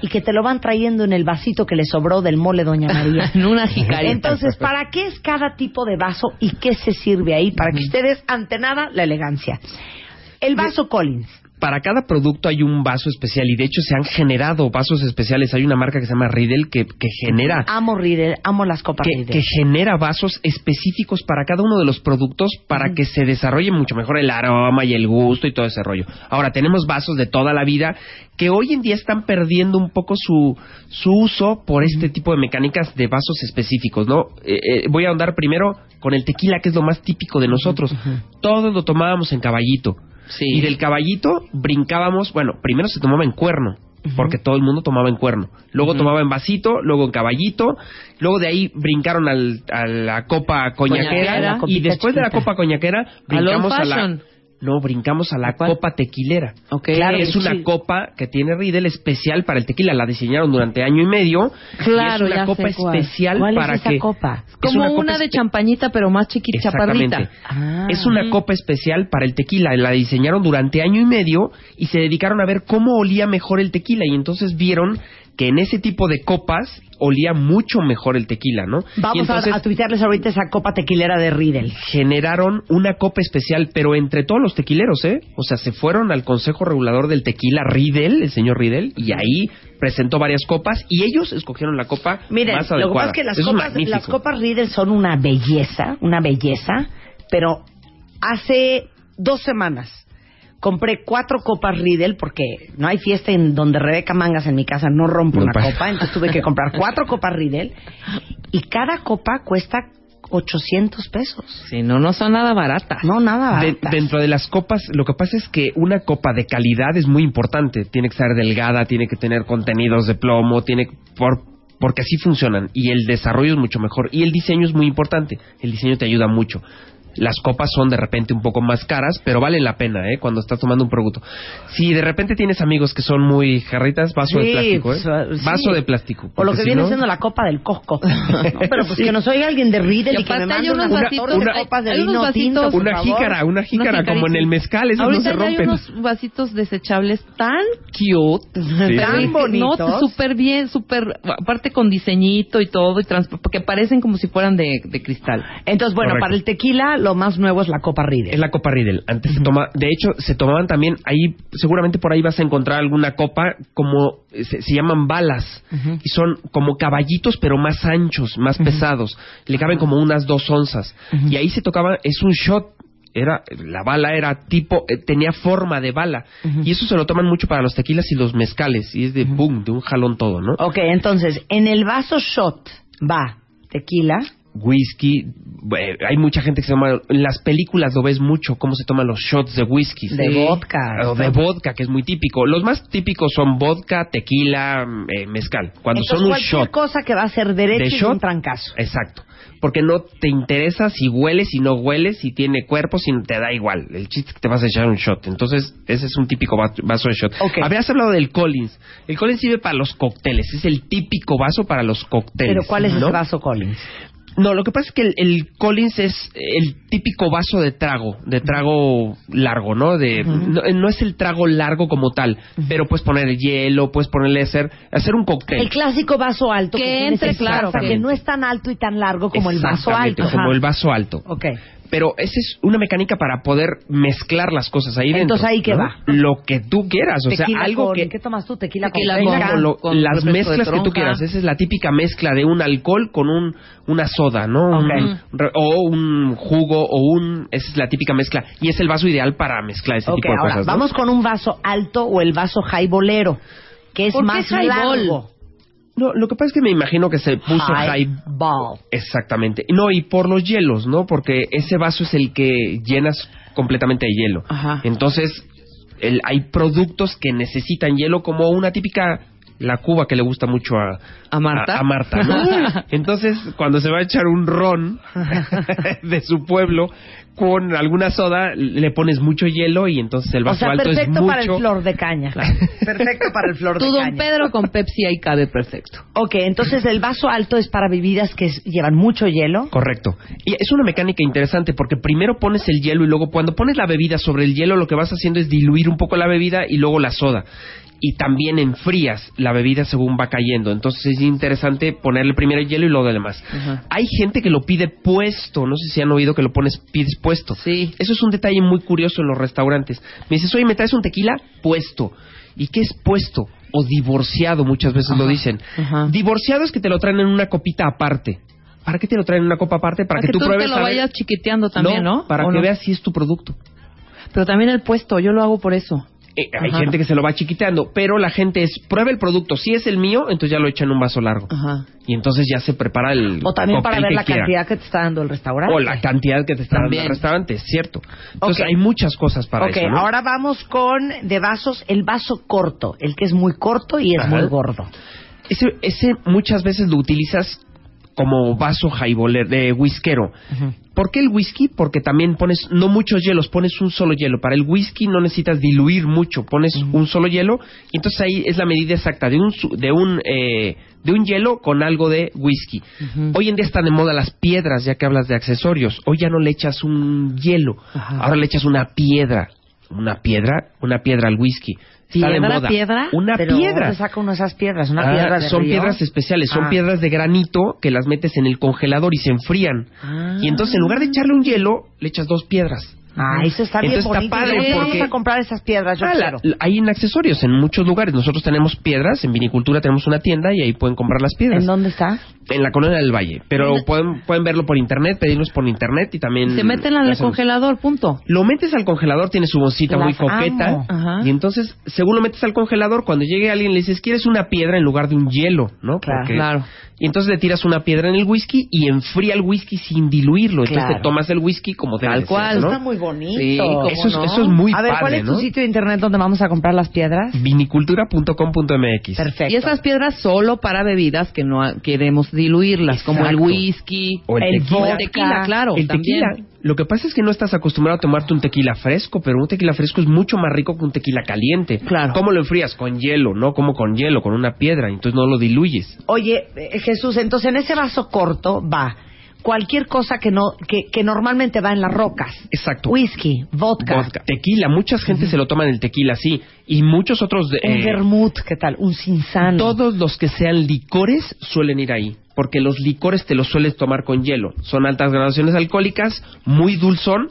y que te lo van trayendo en el vasito que le sobró del mole Doña María. En una jicarita. Entonces, ¿para qué es cada tipo de vaso y qué se sirve ahí? Para que ustedes, ante nada, la elegancia. El vaso Collins. Para cada producto hay un vaso especial y de hecho se han generado vasos especiales. Hay una marca que se llama Riedel que, que genera Amo Riedel, amo las copas que, Riedel. que genera vasos específicos para cada uno de los productos para que se desarrolle mucho mejor el aroma y el gusto y todo ese rollo. Ahora, tenemos vasos de toda la vida que hoy en día están perdiendo un poco su, su uso por este tipo de mecánicas de vasos específicos, ¿no? Eh, eh, voy a ahondar primero con el tequila, que es lo más típico de nosotros. Todos lo tomábamos en caballito. Sí. Y del caballito brincábamos, bueno, primero se tomaba en cuerno, porque todo el mundo tomaba en cuerno. Luego tomaba en vasito, luego en caballito, luego de ahí brincaron al, a la copa coñaquera, Coñaquera. y después de la copa coñaquera brincamos a la. No, brincamos a la ¿Cuál? copa tequilera. Ok. Claro, es sí. una copa que tiene Riedel especial para el tequila. La diseñaron durante año y medio. Claro, y es ya una copa sé cuál. especial ¿Cuál para es esa que copa? es Como una, copa de champañita, pero más chiquita, chaparrita. Ah. Es una copa especial para el tequila. La diseñaron durante año y medio y se dedicaron a ver cómo olía mejor el tequila. Y entonces vieron que en ese tipo de copas olía mucho mejor el tequila, ¿no? Vamos entonces a, a tuitearles ahorita esa copa tequilera de Riedel. generaron una copa especial, pero entre todos los tequileros, ¿eh? O sea, se fueron al Consejo Regulador del Tequila, Riedel, el señor Riedel, y ahí presentó varias copas y ellos escogieron la copa Miren, más lo que adecuada. pasa es que las Eso copas, las copas Riedel son una belleza, una belleza, pero hace dos semanas compré cuatro copas Riedel porque no hay fiesta en donde Rebeca Mangas en mi casa no rompe No una pasa. copa, entonces tuve que comprar cuatro copas Riedel y cada copa cuesta 800 pesos. Sí, no, no son nada baratas. No, nada. De- baratas. dentro de las copas, lo que pasa es que una copa de calidad es muy importante. Tiene que ser delgada, tiene que tener contenidos de plomo, tiene por porque así funcionan y el desarrollo es mucho mejor y el diseño es muy importante. El diseño te ayuda mucho. Las copas son de repente un poco más caras, pero valen la pena, ¿eh? Cuando estás tomando un producto. Si de repente tienes amigos que son muy jarritas, vaso de plástico, ¿eh? pues, sí. Vaso de plástico. O lo que si viene no- siendo la copa del Costco. No, pero pues que nos oiga alguien de Riedel y, Y que me mande catorce vasitos- copas de hay unos vino vasitos- tinto, por Una favor. jícara, una jícara como en el mezcal, esos no Ahorita se ya hay rompen. unos vasitos desechables tan cute. Sí. Tan bonitos. No, súper bien, súper, aparte con diseñito y todo, y trans- porque parecen como si fueran de, de cristal. Entonces, bueno, Correcto. para el tequila lo más nuevo es la copa Riedel. Es la copa Riedel. Antes se toma, de hecho, se tomaban también ahí, seguramente por ahí vas a encontrar alguna copa como se, se llaman balas y son como caballitos pero más anchos, más pesados. Le caben como unas dos onzas y ahí se tocaba, es un shot. Era, la bala era tipo, eh, tenía forma de bala. Y eso se lo toman mucho para los tequilas y los mezcales. Y es de boom, de un jalón todo, ¿no? Ok, entonces, en el vaso shot va tequila, whisky. Eh, hay mucha gente que se toma. En las películas lo ves mucho, cómo se toman los shots de whisky. De vodka. O de vodka, que es muy típico. Los más típicos son vodka, tequila, eh, mezcal. Cuando Entonces, son un cualquier shot. cosa que va a ser derecho de es shot, un trancazo. Exacto. Porque no te interesa si huele, si no huele, si tiene cuerpo, si te da igual. El chiste es que te vas a echar un shot. Entonces, ese es un típico va- vaso de shot. Ok. Habías hablado del Collins. El Collins sirve para los cócteles. Es el típico vaso para los cócteles. Pero ¿cuál es ¿no? ese vaso Collins? No, lo que pasa es que el, el Collins es el típico vaso de trago, de trago largo, ¿no? De no, no es el trago largo como tal, pero puedes poner hielo, puedes ponerle hacer hacer un cóctel. El clásico vaso alto Que entre, claro, que- que no es tan alto y tan largo como el vaso alto. como Ajá. el vaso alto. Ok. Pero esa es una mecánica para poder mezclar las cosas ahí dentro. Entonces, ¿ahí qué ¿no? va? Lo que tú quieras, o Tequila sea, algo con- que ¿Qué tomas tú? Tequila, Tequila con, con- lo- con las mezclas que tú quieras. Esa es la típica mezcla de un alcohol con un una soda, ¿no? Un- o un jugo o un esa es la típica mezcla y es el vaso ideal para mezclar ese tipo de ahora, cosas. ¿no? vamos con un vaso alto o el vaso highbolero, que es ¿Por qué más highball? largo. No, lo que pasa es que me imagino que se puso high Highball. Exactamente. No, y por los hielos, ¿no? Porque ese vaso es el que llenas completamente de hielo. Ajá. Entonces, el- hay productos que necesitan hielo como una típica la cuba que le gusta mucho a, ¿A Marta? a, a Marta, ¿no? Entonces, cuando se va a echar un ron de su pueblo con alguna soda, le pones mucho hielo y entonces el O vaso sea, alto es perfecto mucho. para el flor de caña. Perfecto para el flor Tu de Don caña. Pedro con Pepsi ahí cabe perfecto. Ok, entonces el vaso alto es para bebidas que llevan mucho hielo. Correcto. Y es una mecánica interesante porque primero pones el hielo y luego cuando pones la bebida sobre el hielo lo que vas haciendo es diluir un poco la bebida y luego la soda. Y también enfrías la bebida según va cayendo. Entonces es interesante ponerle primero el hielo y luego lo demás. Hay gente que lo pide puesto. No sé si han oído que lo pones pides puesto. Sí. Eso es un detalle muy curioso en los restaurantes. Me dices, oye, ¿me traes un tequila? Puesto. ¿Y qué es puesto? O divorciado, muchas veces lo dicen. Divorciado es que te lo traen en una copita aparte. ¿Para qué te lo traen en una copa aparte? Para, Para que, tú, pruebes te lo vayas chiquiteando también, ¿no? Para ¿O que no? veas si es tu producto. Pero también el puesto, yo lo hago por eso. Eh, hay Ajá. gente que se lo va chiquiteando, pero la gente es, prueba el producto. Si es el mío, entonces ya lo echa en un vaso largo. Ajá. Y entonces ya se prepara el O también para ver la quiera. cantidad que te está dando el restaurante. O la cantidad que te está dando el restaurante, es cierto. Entonces Ok. hay muchas cosas para ok, eso, ¿no? ahora vamos con de vasos, el vaso corto, el que es muy corto y es Ajá. muy gordo. Ese, ese muchas veces lo utilizas como vaso highballer, de whiskero. ¿Por qué el whisky? Porque también pones, no muchos hielos, pones un solo hielo. Para el whisky no necesitas diluir mucho, pones un solo hielo y entonces ahí es la medida exacta de un, de un, eh, de un hielo con algo de whisky. Hoy en día están de moda las piedras, ya que hablas de accesorios. Hoy ya no le echas un hielo, ahora le echas una piedra. Una piedra, una piedra al whisky. Está de ¿Piedra, moda. piedra? Una Pero piedra. ¿dónde saca uno de esas piedras? ¿Una Ah, piedra de son río? piedras especiales, son Ah. piedras de granito que las metes en el congelador y se enfrían. Ah. Y entonces en lugar de echarle un hielo, le echas dos piedras. Ah, eso está bien Entonces está padre ¿Dónde porque- vamos a comprar esas piedras? Yo Ah, la- quiero. la- hay en accesorios en muchos lugares. Nosotros tenemos piedras, en vinicultura tenemos una tienda y ahí pueden comprar las piedras. ¿En dónde está? En la colonia del Valle. Pero pueden, pueden verlo por internet, pedirlos por internet y también... Se meten al congelador, punto. Lo metes al congelador, tiene su bolsita Las muy coqueta. amo. Y entonces, según lo metes al congelador, cuando llegue alguien le dices, ¿quieres una piedra en lugar de un hielo? ¿no? Claro. Porque- Claro. Y entonces le tiras una piedra en el whisky y enfría el whisky sin diluirlo. Entonces Claro. te tomas el whisky como debe Tal cual. ¿no? Está muy bonito. Sí, ¿cómo Eso es, no? eso es muy a ver, ¿cuál es tu ¿no? sitio de internet donde vamos a comprar las piedras? Vinicultura.com.mx Perfecto. Y esas piedras solo para bebidas que no queremos diluirlas, como el whisky, O el El tequila. vodka. tequila, claro. el también. tequila, lo que pasa es que no estás acostumbrado a tomarte un tequila fresco, pero un tequila fresco es mucho más rico que un tequila caliente. Claro. ¿Cómo lo enfrías? Con hielo, ¿no? Como con hielo, con una piedra, entonces no lo diluyes. Oye, eh, Jesús, entonces en ese vaso corto va cualquier cosa que no que, que normalmente va en las rocas. Exacto. Whisky, vodka, Vodka. Tequila, mucha gente se lo toma en el tequila, sí. Y muchos otros... de- un eh, vermut, ¿qué tal? Un cinzano. Todos los que sean licores suelen ir ahí, porque los licores te los sueles tomar con hielo. Son altas graduaciones alcohólicas, muy dulzón.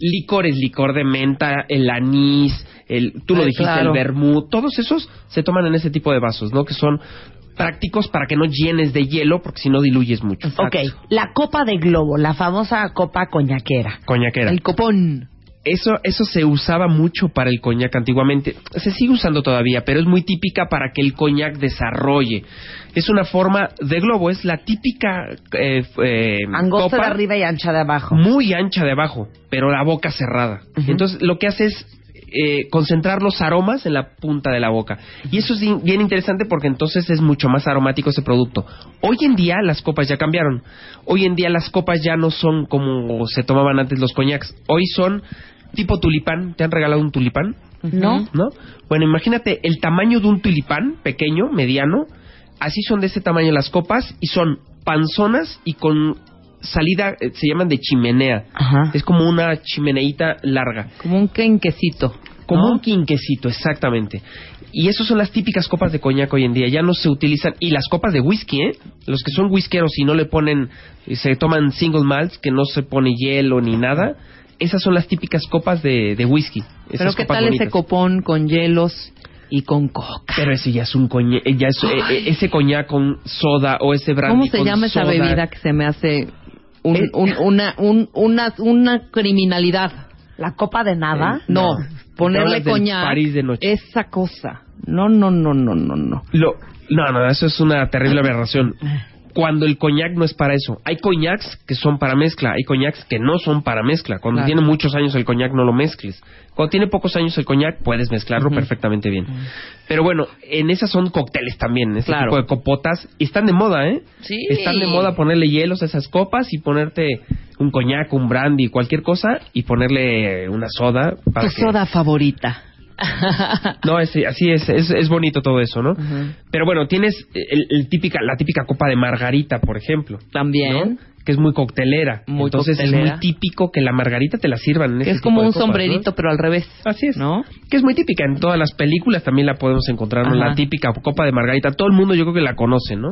Licores, licor de menta, el anís, el, tú lo dijiste, claro. el vermut, todos esos se toman en ese tipo de vasos, ¿no? Que son prácticos para que no llenes de hielo, porque si no diluyes mucho. Ok, la copa de globo, la famosa copa coñaquera. Coñaquera. El copón. eso, eso se usaba mucho para el coñac antiguamente. Se sigue usando todavía, pero es muy típica para que el coñac desarrolle. Es una forma de globo, es la típica eh, eh, Angosta copa de arriba y ancha de abajo. muy ancha de abajo, pero la boca cerrada. Entonces lo que hace es eh, concentrar los aromas en la punta de la boca. Y eso es bien interesante porque entonces es mucho más aromático ese producto. Hoy en día las copas ya cambiaron. Hoy en día las copas ya no son como se tomaban antes los coñacs. Hoy son tipo tulipán. ¿Te han regalado un tulipán? ¿No? ¿No? Bueno, imagínate el tamaño de un tulipán, pequeño, mediano. Así son de ese tamaño las copas y son panzonas y con salida, eh, se llaman de chimenea. Ajá. Es como una chimeneita larga. Como un quenquecito. Como ¿no? un quinquecito, exactamente. Y esas son las típicas copas de coñac hoy en día. Ya no se utilizan. Y las copas de whisky, ¿eh? Los que son whiskeros y no le ponen. Se toman single malts, que no se pone hielo ni nada. Esas son las típicas copas de, de whisky. Pero Esas ¿qué copas tal ese copón con hielos y con coca? Pero ese ya es un coñac. Ya es, eh, eh, ese coñac con soda o ese brandy ¿Cómo se con llama esa bebida que se me hace un- Eh. un- una, un- una, una criminalidad? La copa de nada. No, No. ponerle coñac. París de noche. Esa cosa. No, no, no, no, no, no. Lo, no, no, eso es una terrible aberración. Cuando el coñac no es para eso. Hay coñacs que son para mezcla, hay coñacs que no son para mezcla. Cuando Claro. tiene muchos años el coñac no lo mezcles. Cuando tiene pocos años el coñac puedes mezclarlo perfectamente bien. Pero bueno, en esas son cócteles también, ese Claro. tipo de copotas. Y están de moda, ¿eh? Sí. Están de moda ponerle hielos a esas copas y ponerte un coñac, un brandy, cualquier cosa y ponerle una soda. Para Tu que- soda favorita. no, es, así es, es, es bonito todo eso, ¿no? Pero bueno, tienes el, el típica, la típica copa de margarita, por ejemplo. También. ¿no? Que es muy coctelera. Muy Entonces es muy típico que la margarita te la sirvan en Que ese es como un copas, sombrerito, ¿no? pero al revés. Así es. ¿No? Que es muy típica. En todas las películas también la podemos encontrar, ¿no? La típica copa de margarita. Todo el mundo yo creo que la conoce, ¿no?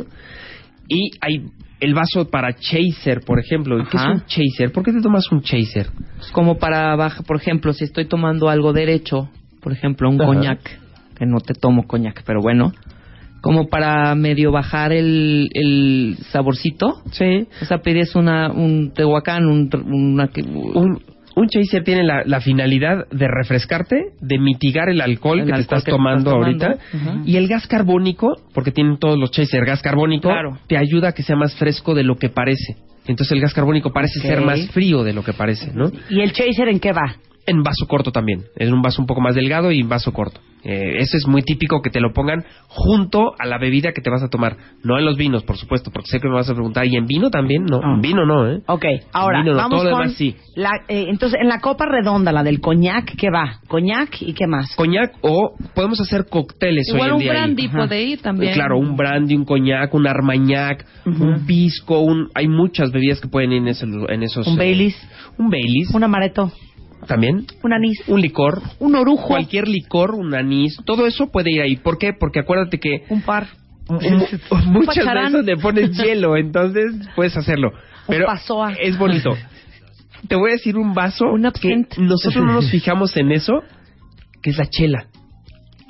Y hay el vaso para chaser, por ejemplo. ¿Y ¿Qué es un chaser? ¿Por qué te tomas un chaser? Es como para bajar, por ejemplo, si estoy tomando algo derecho, por ejemplo, un Ajá. coñac, que no te tomo coñac, pero bueno, como para medio bajar el, el saborcito. Sí. O sea, pides una, un tehuacán, un, una, un, un chaser tiene la, la finalidad de refrescarte, de mitigar el alcohol El que te alcohol estás que te tomando estás tomando. ahorita. Y el gas carbónico, porque tienen todos los chaser gas carbónico, Claro. te ayuda a que sea más fresco de lo que parece. Entonces el gas carbónico parece ser más frío de lo que parece, ¿no? ¿Y el chaser en qué va? En vaso corto también. Es un vaso un poco más delgado y en vaso corto. Eh, eso es muy típico que te lo pongan junto a la bebida que te vas a tomar. No en los vinos, por supuesto, porque sé que me vas a preguntar. ¿Y en vino también? No, en vino no, ¿eh? Ok, ahora Vino no, vamos todo con demás sí. la, eh, entonces en la copa redonda, la del coñac, ¿qué va? Coñac y qué más? Coñac o podemos hacer cócteles Igual hoy en un día. ahí. brandy Ajá. puede ir también. Claro, un brandy, un coñac, un armañac, un pisco, un... hay muchas bebidas que pueden ir en, ese- en esos... Un eh, Baileys, Un Baileys, un amaretto, también. un anís, Un licor. un orujo, Cualquier licor, un anís, todo eso puede ir ahí. ¿Por qué? Porque acuérdate que un par, mu- muchas esas le pones hielo, entonces puedes hacerlo. Pero es bonito. Te voy a decir un vaso Un que nosotros no nos fijamos en eso, que es la chela.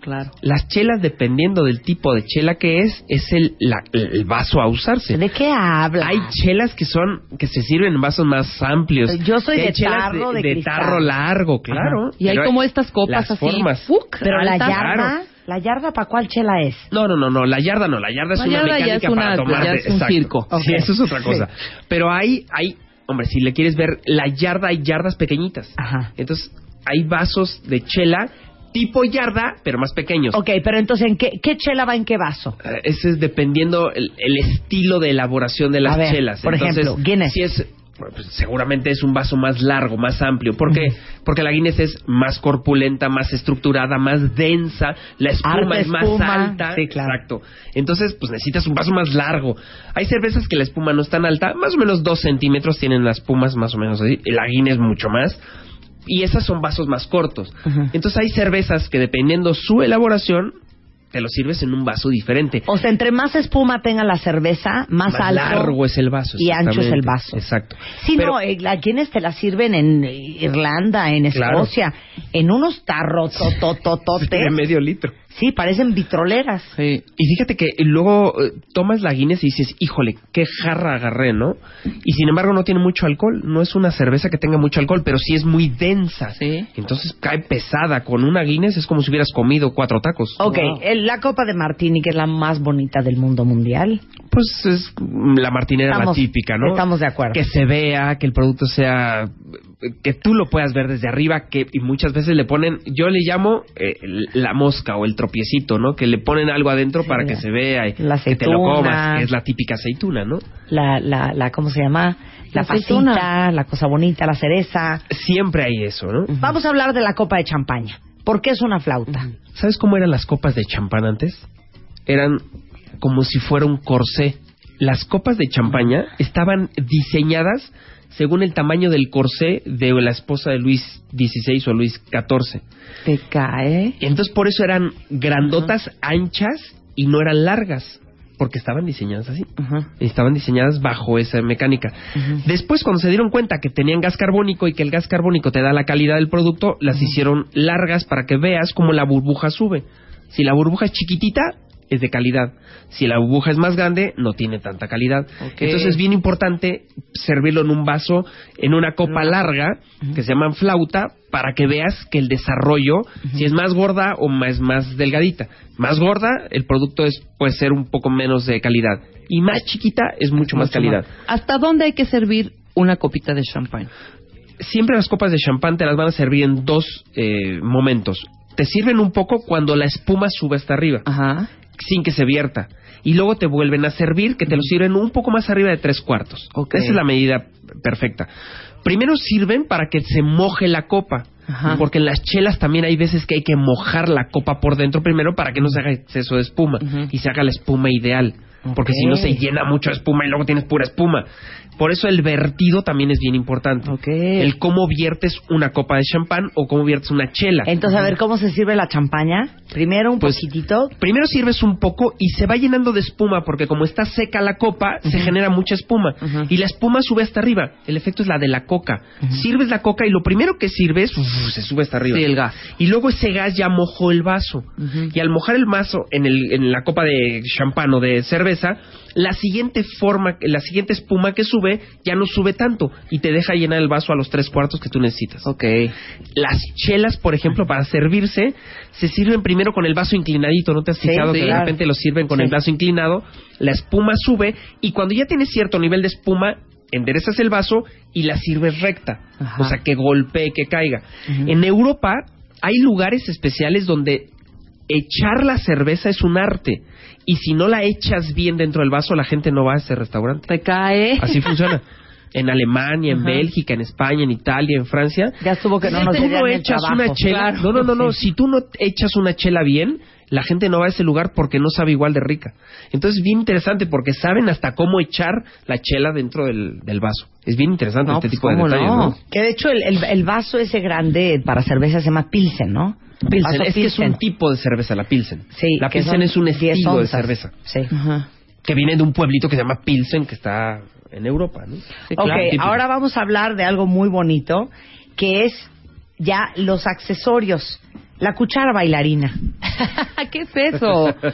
Claro. Las chelas, dependiendo del tipo de chela que es, es el, la- el vaso a usarse. ¿de qué habla? Hay chelas que son que se sirven en vasos más amplios. Yo soy de tarro de cristal. tarro largo, claro. Y hay Pero como estas copas las así. formas. ¡fuc! Pero la yarda, Claro. la yarda para cuál chela es? No, no, no, no, la yarda no, la yarda es La una yarda ya mecánica es una- para tomar. ya es un circo. Sí, eso es otra cosa. Pero hay, hay, hombre, si le quieres ver, la yarda hay yardas pequeñitas. Ajá. Entonces, hay vasos de chela tipo yarda, pero más pequeños. Ok, pero entonces, ¿en qué, qué chela va en qué vaso? Eh, Ese es dependiendo el, el estilo de elaboración de las A ver, chelas. por Entonces, ejemplo, Guinness. Si es, pues, seguramente es un vaso más largo, más amplio. ¿Por qué? Porque la Guinness es más corpulenta, más estructurada, más densa. La espuma es más alta. Sí, claro. Exacto. Entonces, pues necesitas un vaso más largo. Hay cervezas que la espuma no es tan alta, más o menos dos centímetros tienen las espumas, más o menos así. La Guinness mucho más. Y esas son vasos más cortos. Ajá. Entonces hay cervezas que dependiendo su elaboración, te lo sirves en un vaso diferente. O sea, entre más espuma tenga la cerveza, más, más alto. largo es el vaso. y ancho es el vaso. Exacto. Sí, Pero- no, eh, la quienes te la sirven en Irlanda, en Claro. Escocia, en unos tarros de medio litro. Sí, parecen vitroleras. Sí. Y fíjate que luego eh, tomas la Guinness y dices, híjole, qué jarra agarré, ¿no? Y sin embargo no tiene mucho alcohol. No es una cerveza que tenga mucho alcohol, pero sí es muy densa. Sí. Entonces cae pesada. Con una Guinness es como si hubieras comido cuatro tacos. Ok, el- la copa de Martini, que es la más bonita del mundo mundial. Pues es la martinera la típica, ¿no? estamos de acuerdo. Que se vea, que el producto sea... Que tú lo puedas ver desde arriba, que y muchas veces le ponen... Yo le llamo eh, la mosca o el tropiecito, ¿no? Que le ponen algo adentro Sí, para la- que se vea y la que te lo aceituna. comas, que es la típica aceituna, ¿no? La, la, la ¿cómo se llama? La, La aceituna. pasita, la cosa bonita, la cereza. Siempre hay eso, ¿no? Vamos a hablar de la copa de champaña. ¿Por qué es una flauta? ¿Sabes cómo eran las copas de champán antes? Eran como si fuera un corsé. Las copas de champaña estaban diseñadas según el tamaño del corsé de la esposa de Luis XVI o Luis XIV. Te cae. Entonces por eso eran grandotas, anchas y no eran largas, porque estaban diseñadas así. Estaban diseñadas bajo esa mecánica. Después, cuando se dieron cuenta que tenían gas carbónico y que el gas carbónico te da la calidad del producto, las hicieron largas para que veas cómo la burbuja sube. Si la burbuja es chiquitita, es de calidad. Si la burbuja es más grande, no tiene tanta calidad. Entonces es bien importante servirlo en un vaso, en una copa larga, que se llaman flauta, para que veas que el desarrollo, si es más gorda o más, más delgadita. Más gorda, el producto es, puede ser un poco menos de calidad. Y más chiquita, es mucho más Mucho calidad. más. ¿Hasta dónde hay que servir una copita de champán? Siempre las copas de champán te las van a servir en dos eh, momentos. Te sirven un poco cuando la espuma sube hasta arriba. Ajá. Sin que se vierta. Y luego te vuelven a servir, que te lo sirven un poco más arriba de tres cuartos. Ok. Esa es la medida perfecta. Primero sirven para que se moje la copa. Ajá. Porque en las chelas también hay veces que hay que mojar la copa por dentro primero para que no se haga exceso de espuma y se haga la espuma ideal. Porque si no se llena mucho de espuma y luego tienes pura espuma. Por eso el vertido también es bien importante. Ok. El cómo viertes una copa de champán o cómo viertes una chela. Entonces, a ver, ¿cómo se sirve la champaña? Primero un Pues, poquitito. Primero sirves un poco y se va llenando de espuma porque como está seca la copa, se genera mucha espuma. Y la espuma sube hasta arriba. El efecto es la de la coca. Sirves la coca y lo primero que sirves, uf, se sube hasta arriba. Sí, el gas. Y luego ese gas ya mojó el vaso. Y al mojar el vaso en, el, en la copa de champán o de cerveza, la siguiente forma, la siguiente espuma que sube ya no sube tanto y te deja llenar el vaso a los tres cuartos que tú necesitas. Ok. Las chelas, por ejemplo, para servirse, se sirven primero con el vaso inclinadito. ¿No te has fijado sí, que de repente lo sirven con Sí. el vaso inclinado? La espuma sube y cuando ya tienes cierto nivel de espuma, enderezas el vaso y la sirves recta. Ajá. O sea, que golpee, que caiga. En Europa hay lugares especiales donde echar la cerveza es un arte. Y si no la echas bien dentro del vaso, la gente no va a ese restaurante. Te cae. Así funciona. En Alemania, en Ajá. Bélgica, en España, en Italia, en Francia. Ya estuvo que no si nos tú no echas trabajo. una chela, Claro. no, no, no, no. Sí. Si tú no echas una chela bien, la gente no va a ese lugar porque no sabe igual de rica. Entonces, bien interesante porque saben hasta cómo echar la chela dentro del, del vaso. Es bien interesante No, este pues, tipo de ¿cómo detalles, no? ¿no? Que de hecho el, el- el vaso ese grande para cerveza se llama Pilsen, ¿no? Pilsen, es que es un tipo de cerveza, la Pilsen. Sí, la Pilsen es un 10 estilo de cerveza Sí. Ajá. que viene de un pueblito que se llama Pilsen, que está en Europa, ¿no? Sí, ok, claro. ahora vamos a hablar de algo muy bonito, que es ya los accesorios. La cuchara bailarina. ¿Qué es eso?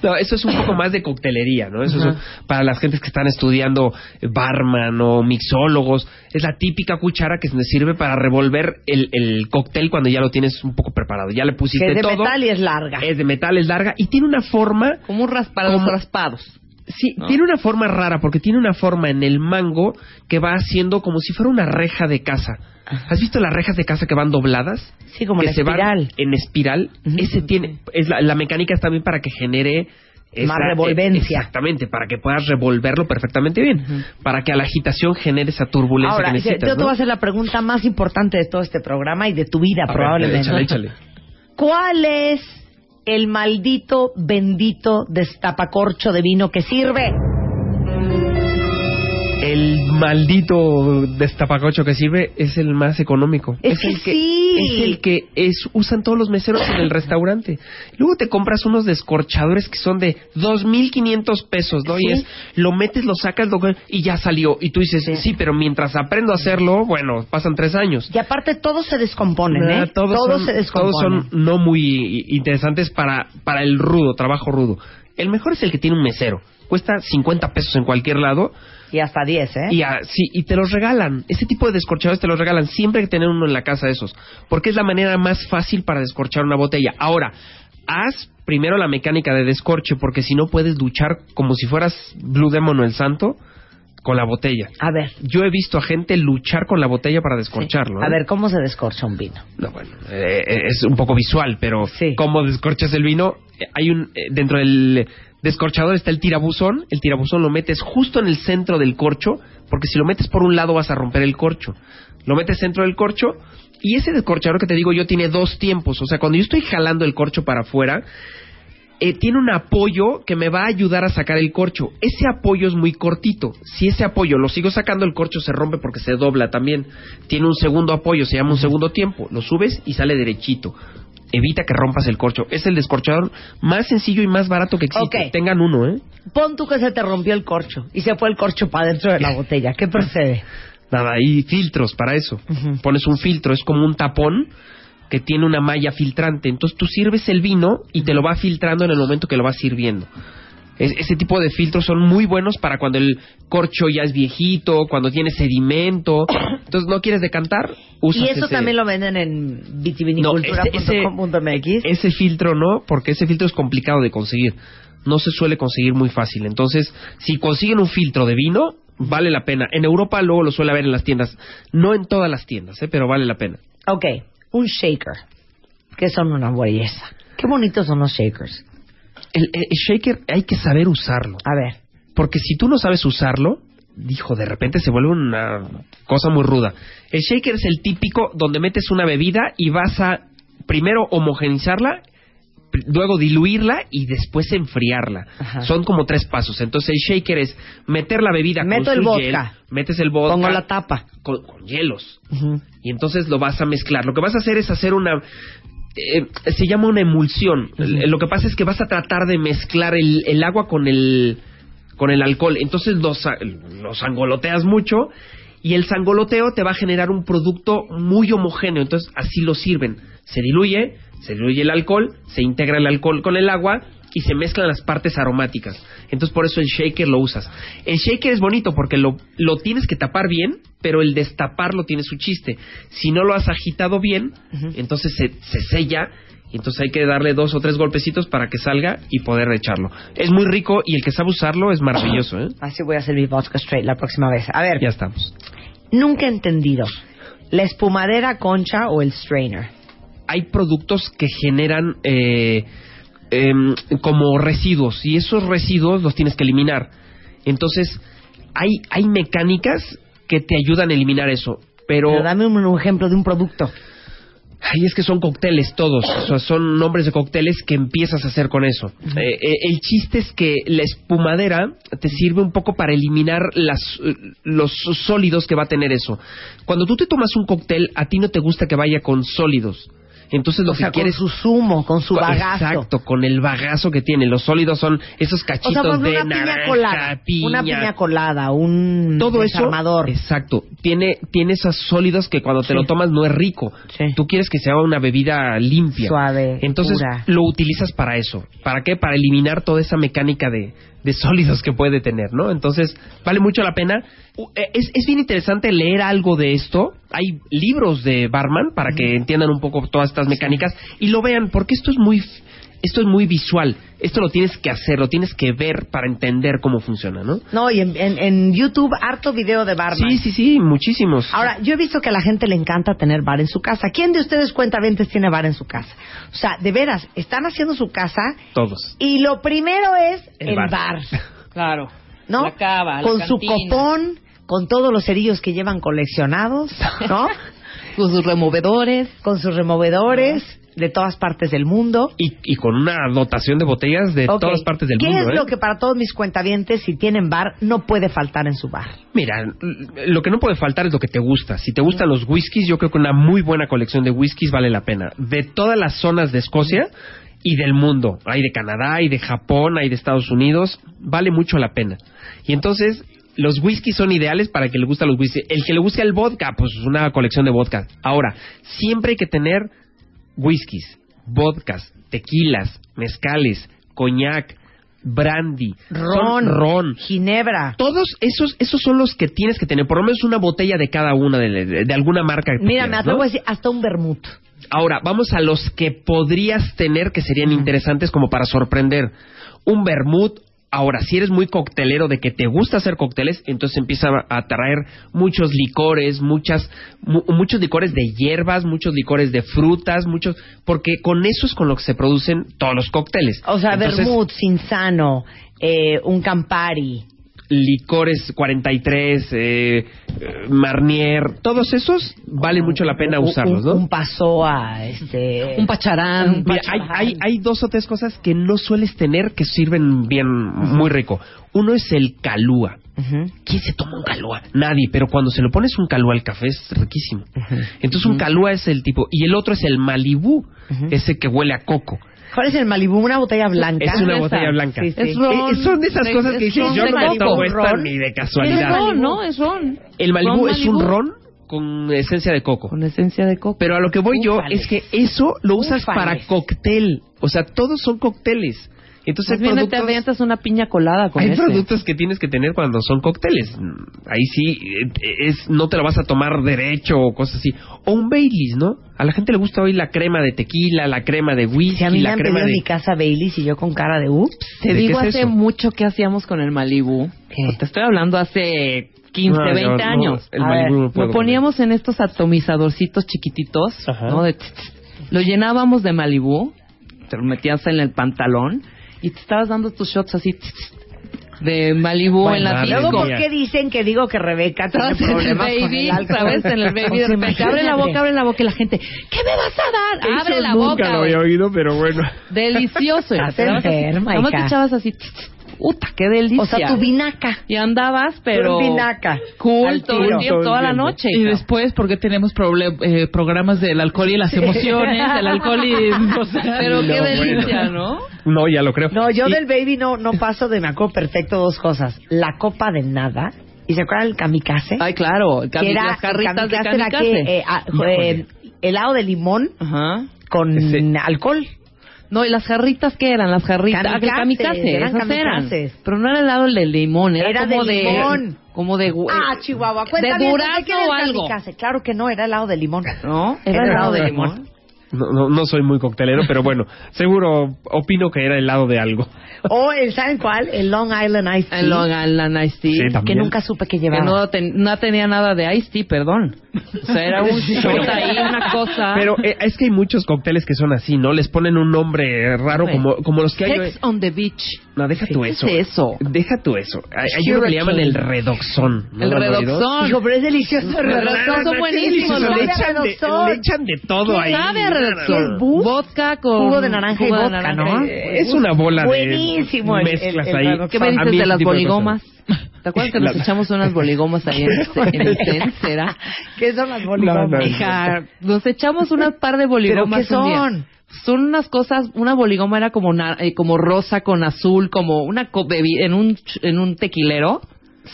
No, eso es un poco más de coctelería, ¿no? Eso es para las gentes que están estudiando barman o mixólogos. Es la típica cuchara que se sirve para revolver el, el cóctel cuando ya lo tienes un poco preparado. Ya le pusiste Que es de todo. metal y es larga. Es de metal, es larga y tiene una forma Como un ras para los Como- raspados. Sí, ¿no? tiene una forma rara porque tiene una forma en el mango que va haciendo como si fuera una reja de casa. ¿Has visto las rejas de casa que van dobladas? Sí, como que en se van espiral. en espiral. Ese tiene, es la, la mecánica es también para que genere Más revolvencia. exactamente, para que puedas revolverlo perfectamente bien, para que a la agitación genere esa turbulencia Ahora, que yo necesitas. te ¿no? voy a hacer la pregunta más importante de todo este programa y de tu vida A ver, probablemente. échale, échale. ¿Cuál es el maldito, bendito destapacorcho de vino que sirve? el maldito destapacocho que sirve es el más económico. Es que el que sí. es el que es usan todos los meseros en el restaurante. Luego te compras unos descorchadores que son de 2500 pesos, ¿no? Y Sí. es lo metes, lo sacas lo, y ya salió y tú dices, Sí. "Sí, pero mientras aprendo a hacerlo, bueno, pasan tres años." Y aparte todos se descomponen, ¿eh? todos, son, se descomponen. todos son no muy interesantes para, para el rudo, trabajo rudo. El mejor es el que tiene un mesero. Cuesta 50 pesos en cualquier lado Y hasta 10, ¿eh? y, ah, sí, y te los regalan. Ese tipo de descorchadores te los regalan. Siempre hay que tener uno en la casa de esos. Porque es la manera más fácil para descorchar una botella. Ahora, haz primero la mecánica de descorche porque si no puedes luchar como si fueras Blue Demon o el santo con la botella. A ver. Yo he visto a gente luchar con la botella para descorcharlo. A ¿eh? ver, ¿cómo se descorcha un vino? No, bueno, eh, eh, es un poco visual, pero Sí. ¿cómo descorchas el vino? Hay un eh, dentro del descorchador está el tirabuzón, el tirabuzón lo metes justo en el centro del corcho, porque si lo metes por un lado vas a romper el corcho. Lo metes dentro del corcho y ese descorchador que te digo yo tiene dos tiempos, o sea, cuando yo estoy jalando el corcho para afuera, eh, tiene un apoyo que me va a ayudar a sacar el corcho. Ese apoyo es muy cortito. Si ese apoyo lo sigo sacando, el corcho se rompe porque se dobla también. Tiene un segundo apoyo, se llama un segundo tiempo. Lo subes y sale derechito. Evita que rompas el corcho. Es el descorchador más sencillo y más barato que existe. Ok. Tengan uno, ¿eh? Pon tú que se te rompió el corcho y se fue el corcho para dentro de la botella. ¿Qué procede? Nada, hay filtros para eso. Pones un filtro, es como un tapón que tiene una malla filtrante. Entonces tú sirves el vino y te lo va filtrando en el momento que lo vas sirviendo. Es- ese tipo de filtros son muy buenos para cuando el corcho ya es viejito, cuando tiene sedimento. Entonces no quieres decantar, usas Y eso ese- también lo venden en No, ese- vitivinicultura.com.mx. Ese filtro no, porque ese filtro es complicado de conseguir. No se suele conseguir muy fácil. Entonces, si consiguen un filtro de vino, vale la pena. En Europa luego lo suele haber en las tiendas. No en todas las tiendas, ¿eh? pero vale la pena. Ok, un shaker, que son una belleza. Qué bonitos son los shakers. El, shaker hay que saber usarlo. A ver, Porque si tú no sabes usarlo, dijo, de repente se vuelve una cosa muy ruda. El shaker es el típico donde metes una bebida y vas a primero homogenizarla, luego diluirla y después enfriarla. Ajá. Son como tres pasos. Entonces el shaker es meter la bebida Meto con el su vodka. metes el vodka, pongo la tapa. con, con hielos y entonces lo vas a mezclar. Lo que vas a hacer es hacer una eh, se llama una emulsión. Lo que pasa es que vas a tratar de mezclar el, el agua con el con el alcohol. Entonces los los angoloteas mucho y el sangoloteo te va a generar un producto muy homogéneo. Entonces así lo sirven. Se diluye, se diluye el alcohol, se integra el alcohol con el agua y se mezclan las partes aromáticas. Entonces por eso el shaker lo usas. El shaker es bonito porque lo, lo tienes que tapar bien, pero el destaparlo tiene su chiste. Si no lo has agitado bien, entonces se, se sella y entonces hay que darle dos o tres golpecitos para que salga y poder echarlo. Es muy rico y el que sabe usarlo es maravilloso, ¿eh? Así voy a servir vodka straight la próxima vez. A ver, Ya estamos. nunca he entendido. ¿La espumadera concha o el strainer? Hay productos que generan eh, em, como residuos y esos residuos los tienes que eliminar. Entonces, hay, hay mecánicas que te ayudan a eliminar eso. Pero, Pero dame un, ejemplo de un producto. ay, es que son cócteles todos, o sea, son nombres de cócteles que empiezas a hacer con eso. Eh, eh, el chiste es que la espumadera te sirve un poco para eliminar las, los sólidos que va a tener eso. Cuando tú te tomas un cóctel, a ti no te gusta que vaya con sólidos. Entonces lo o sea, que quieres con su zumo, con su bagazo. Exacto, con el bagazo que tiene. Los sólidos son esos O cachitos sea, ejemplo, de una piña naranja, colada. piña. Una piña colada, un todo eso, desarmador. exacto, tiene tiene esos sólidos que cuando te Sí. lo tomas no es rico. Sí. Tú quieres que sea una bebida limpia, Suave, Entonces pura. lo utilizas para eso. ¿Para qué? Para eliminar toda esa mecánica de, de sólidos que puede tener, ¿no? Entonces vale mucho la pena. Eh, Es, es bien interesante leer algo de esto. Hay libros de barman para que entiendan un poco todas estas mecánicas y lo vean porque esto es muy esto es muy visual. Esto lo tienes que hacer, lo tienes que ver para entender cómo funciona, ¿no? No, y en, en- en YouTube, harto video de barman. Sí, sí, sí, muchísimos. Ahora, yo he visto que a la gente le encanta tener bar en su casa. ¿Quién de ustedes cuentavientes tiene bar en su casa? O sea, de veras, están haciendo su casa Todos. y lo primero es El el, bar. bar. Claro. ¿no? La cava, la con su copón, con todos los cerillos que llevan coleccionados, ¿no? Con sus removedores. con sus removedores, de todas partes del mundo. Y, y con una dotación de botellas de todas partes del ¿Qué mundo. es ¿eh? lo que para todos mis cuentavientes, si tienen bar, no puede faltar en su bar? Mira, lo que no puede faltar es lo que te gusta. Si te gustan los whiskies, yo creo que una muy buena colección de whiskies vale la pena. De todas las zonas de Escocia y del mundo. Hay de Canadá, hay de Japón, hay de Estados Unidos. Vale mucho la pena. Y entonces, los whiskies son ideales para el que le gusta los whiskies. El que le gusta el vodka, pues una colección de vodka. Ahora, siempre hay que tener whiskies, vodkas, tequilas, mezcales, coñac, brandy, Ron, ron, ginebra. todos esos esos son los que tienes que tener, por lo menos una botella de cada una de, de- de alguna marca. que Mira, me atrevo ¿no? a decir, hasta un vermut. Ahora, vamos a los que podrías tener que serían interesantes como para sorprender. Un vermut. Ahora, si eres muy coctelero de que te gusta hacer cócteles, entonces empieza a traer muchos licores, muchas, mu- muchos licores de hierbas, muchos licores de frutas, muchos, porque con eso es con lo que se producen todos los cócteles. O sea, Entonces, Cinzano, eh, un Campari. Licores 43, eh, eh, Marnier, todos esos vale mucho la pena usarlos, un, ¿no? Un pasoa, este... Un pacharán. Un Mira, hay, hay, hay dos o tres cosas que no sueles tener que sirven bien, muy rico. Uno es el calúa. ¿Quién se toma un calúa? Nadie, pero cuando se lo pones un calúa al café es riquísimo. Entonces un calúa es el tipo, y el otro es el malibú, ese que huele a coco. ¿Cuál es el Malibú? Una botella blanca. Es una botella blanca. Sí, sí. Es ron. Eh, son de esas cosas que es dices, ron yo no me tomo esta Ron. ni de Es casualidad. ron, ¿no? Es ron. El Malibú Ron es un ron con esencia de coco. Con esencia de coco. Pero a lo que voy yo Ufales. es que eso lo usas Ufales. para cóctel. O sea, todos son cócteles. Entonces hay bien te productos, avientas una piña colada con hay ese. productos que tienes que tener cuando son cócteles. Ahí sí, eh, es, no te lo vas a tomar derecho o cosas así. O un Baileys, ¿no? A la gente le gusta hoy la crema de tequila, la crema de whisky, Si a mí me la han crema pedido en de... mi casa Baileys y yo con cara de ups. Te ¿De digo es hace eso? mucho que hacíamos con el Malibu. ¿Qué? Te estoy hablando hace 15, No, yo 20 no, años. el A Malibu ver, no puedo Lo poníamos en estos atomizadorcitos chiquititos, Ajá. ¿no? De tss, tss. lo llenábamos de Malibu, te lo metías en el pantalón y te estabas dando tus shots así de Malibu Bueno, en la Luego. ¿por qué dicen que digo que Rebeca tiene Estás en el problemas con baby, el? ¿sabes? En el baby, de repente abre la boca, abre la boca y la gente, ¿qué me vas a dar? Abre Eso la nunca boca. lo güey. había oído, pero bueno. Delicioso. Estás enferma, Nomás hija. te echabas así, tss, tss, puta, qué delicia. O sea, tu vinaca. Y andabas, pero... Tu vinaca. Cool todo el tiempo, toda la noche. Y después, porque tenemos eh, programas del alcohol y las emociones, el alcohol y... o sea, Pero qué No, delicia, bueno. ¿no? No, ya lo creo. No, yo Y- del baby no, no paso de me acuerdo perfecto dos cosas. La copa de nada. ¿Y se acuerdan el kamikaze? Ay, claro, el era, las jarritas el de kamikaze era kamikaze. que, eh, ah, eh, helado de limón Ajá. con Ese- alcohol. No, ¿y las jarritas qué eran? Las jarritas. Ah, el Kamikazes, kamikaze, eran esas eran. kamikazes. Pero no era helado el de limón, era, Era como de de, limón. Como de... Ah, Chihuahua, De cuéntame. ¿de durazno qué era el o algo. kamikaze? Claro que no, era helado de limón. ¿No? Era Era helado de de limón. No, no, no soy muy coctelero, pero bueno, seguro opino que era helado de algo. O el, ¿saben cuál? El Long Island Ice Tea. El Long Island Iced Tea. Sí, que nunca supe que que llevaba. no, ten- no tenía nada de iced tea, perdón. O sea, era un shot ahí, una cosa. Pero eh, es que hay muchos cócteles que son así, ¿no? Les ponen un nombre raro Hombre. como, como los que hay... Sex on the beach. No, deja tú ¿Qué eso. es eso? Deja tú eso. Hay, hay uno que le llaman el redoxón. ¿no El redoxón. Hijo, pero es delicioso el redoxón. son Qué buenísimos. Le le echan de todo ¿Qué ahí. sabe a redoxón? ¿Qué? Vodka con... Jugo de naranja y vodka. ¿no? Es una bola Buenísimo de el- mezclas el- el ahí. ¿Qué me dices de las boligomas? ¿Te acuerdas que nos La- echamos unas boligomas ahí en, el- en el CEN? ¿Será? ¿Qué son las boligomas? No, no, nos echamos una par de ¿Pero boligomas qué un día. son? Son unas cosas, una boligoma era como na- eh, como rosa con azul, como una co- en un en un tequilero.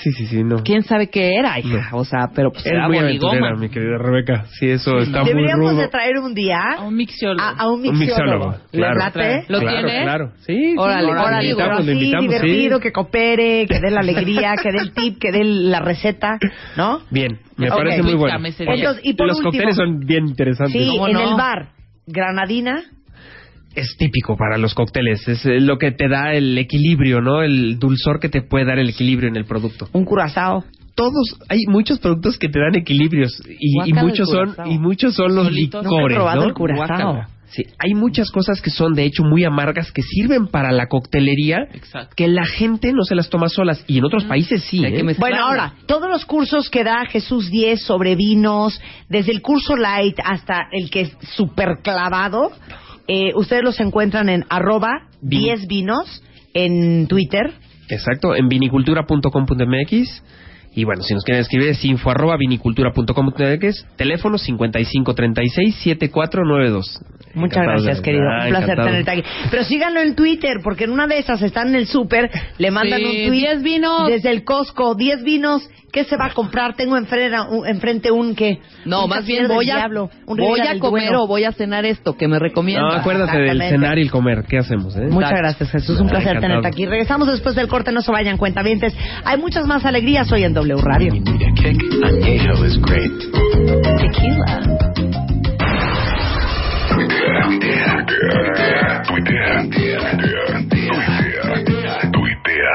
Sí, sí, sí, no. ¿Quién sabe qué era, hija? O sea, pero pues Es era muy aventurera, mi querida Rebeca. Sí, eso está muy Deberíamos rudo. de traer un día a un mixiólogo. a, a un Un mixiólogo. mixólogo, ¿Le claro. ¿Lo claro, tiene? Claro, sí. Órale, sí, órale, invitamos, así, lo invitamos, sí. divertido, que coopere, que dé la alegría, que dé el tip, que dé la receta, ¿no? Bien, me Ok. parece muy bueno. Entonces, y por Los último, cócteles son bien interesantes. sí, ¿Cómo en no? el bar, granadina, Es típico para los cócteles. Es eh, lo que te da el equilibrio, ¿no? El dulzor que te puede dar el equilibrio en el producto. un curazao. Todos, hay muchos productos que te dan equilibrios y, muchos son y muchos son los Solitos. Nunca he licores, probado ¿no? el curazao. Sí, hay muchas cosas que son de hecho muy amargas que sirven para la coctelería Exacto. que la gente no se las toma solas y en otros países sí. ¿eh? Bueno, ahora, todos los cursos que da Jesús 10 sobre vinos, desde el curso light hasta el que es súper clavado, eh, ustedes los encuentran en arroba Vin- 10 vinos en Twitter. Exacto, en vinicultura.com.mx. Y bueno, si nos quieren escribir es info arroba vinicultura.com.mx, teléfono 5536-7492. Muchas Encantado gracias, de- querido. Ah, Un placer encantado. tenerte aquí. Pero síganlo en Twitter, porque en una de esas están en el súper, le mandan Sí, un tweet. 10 vinos. Desde el Costco, 10 vinos. ¿Qué se va a comprar? Tengo enfrente un, enfrente un que. No, un más bien voy a, diablo, un voy a comer o voy a cenar esto que me No, recomiendas. acuérdate del cenar y el comer. ¿Qué hacemos, eh? Muchas gracias, Jesús. Un Ah, placer encantado. tenerte aquí. Regresamos después del corte, no se vayan cuentavientes. Hay muchas más alegrías hoy en W Radio. You need a kick? Añejo is great. Tequila. Tuitea, tuitea, tuitea, tuitea, tuitea, tuitea,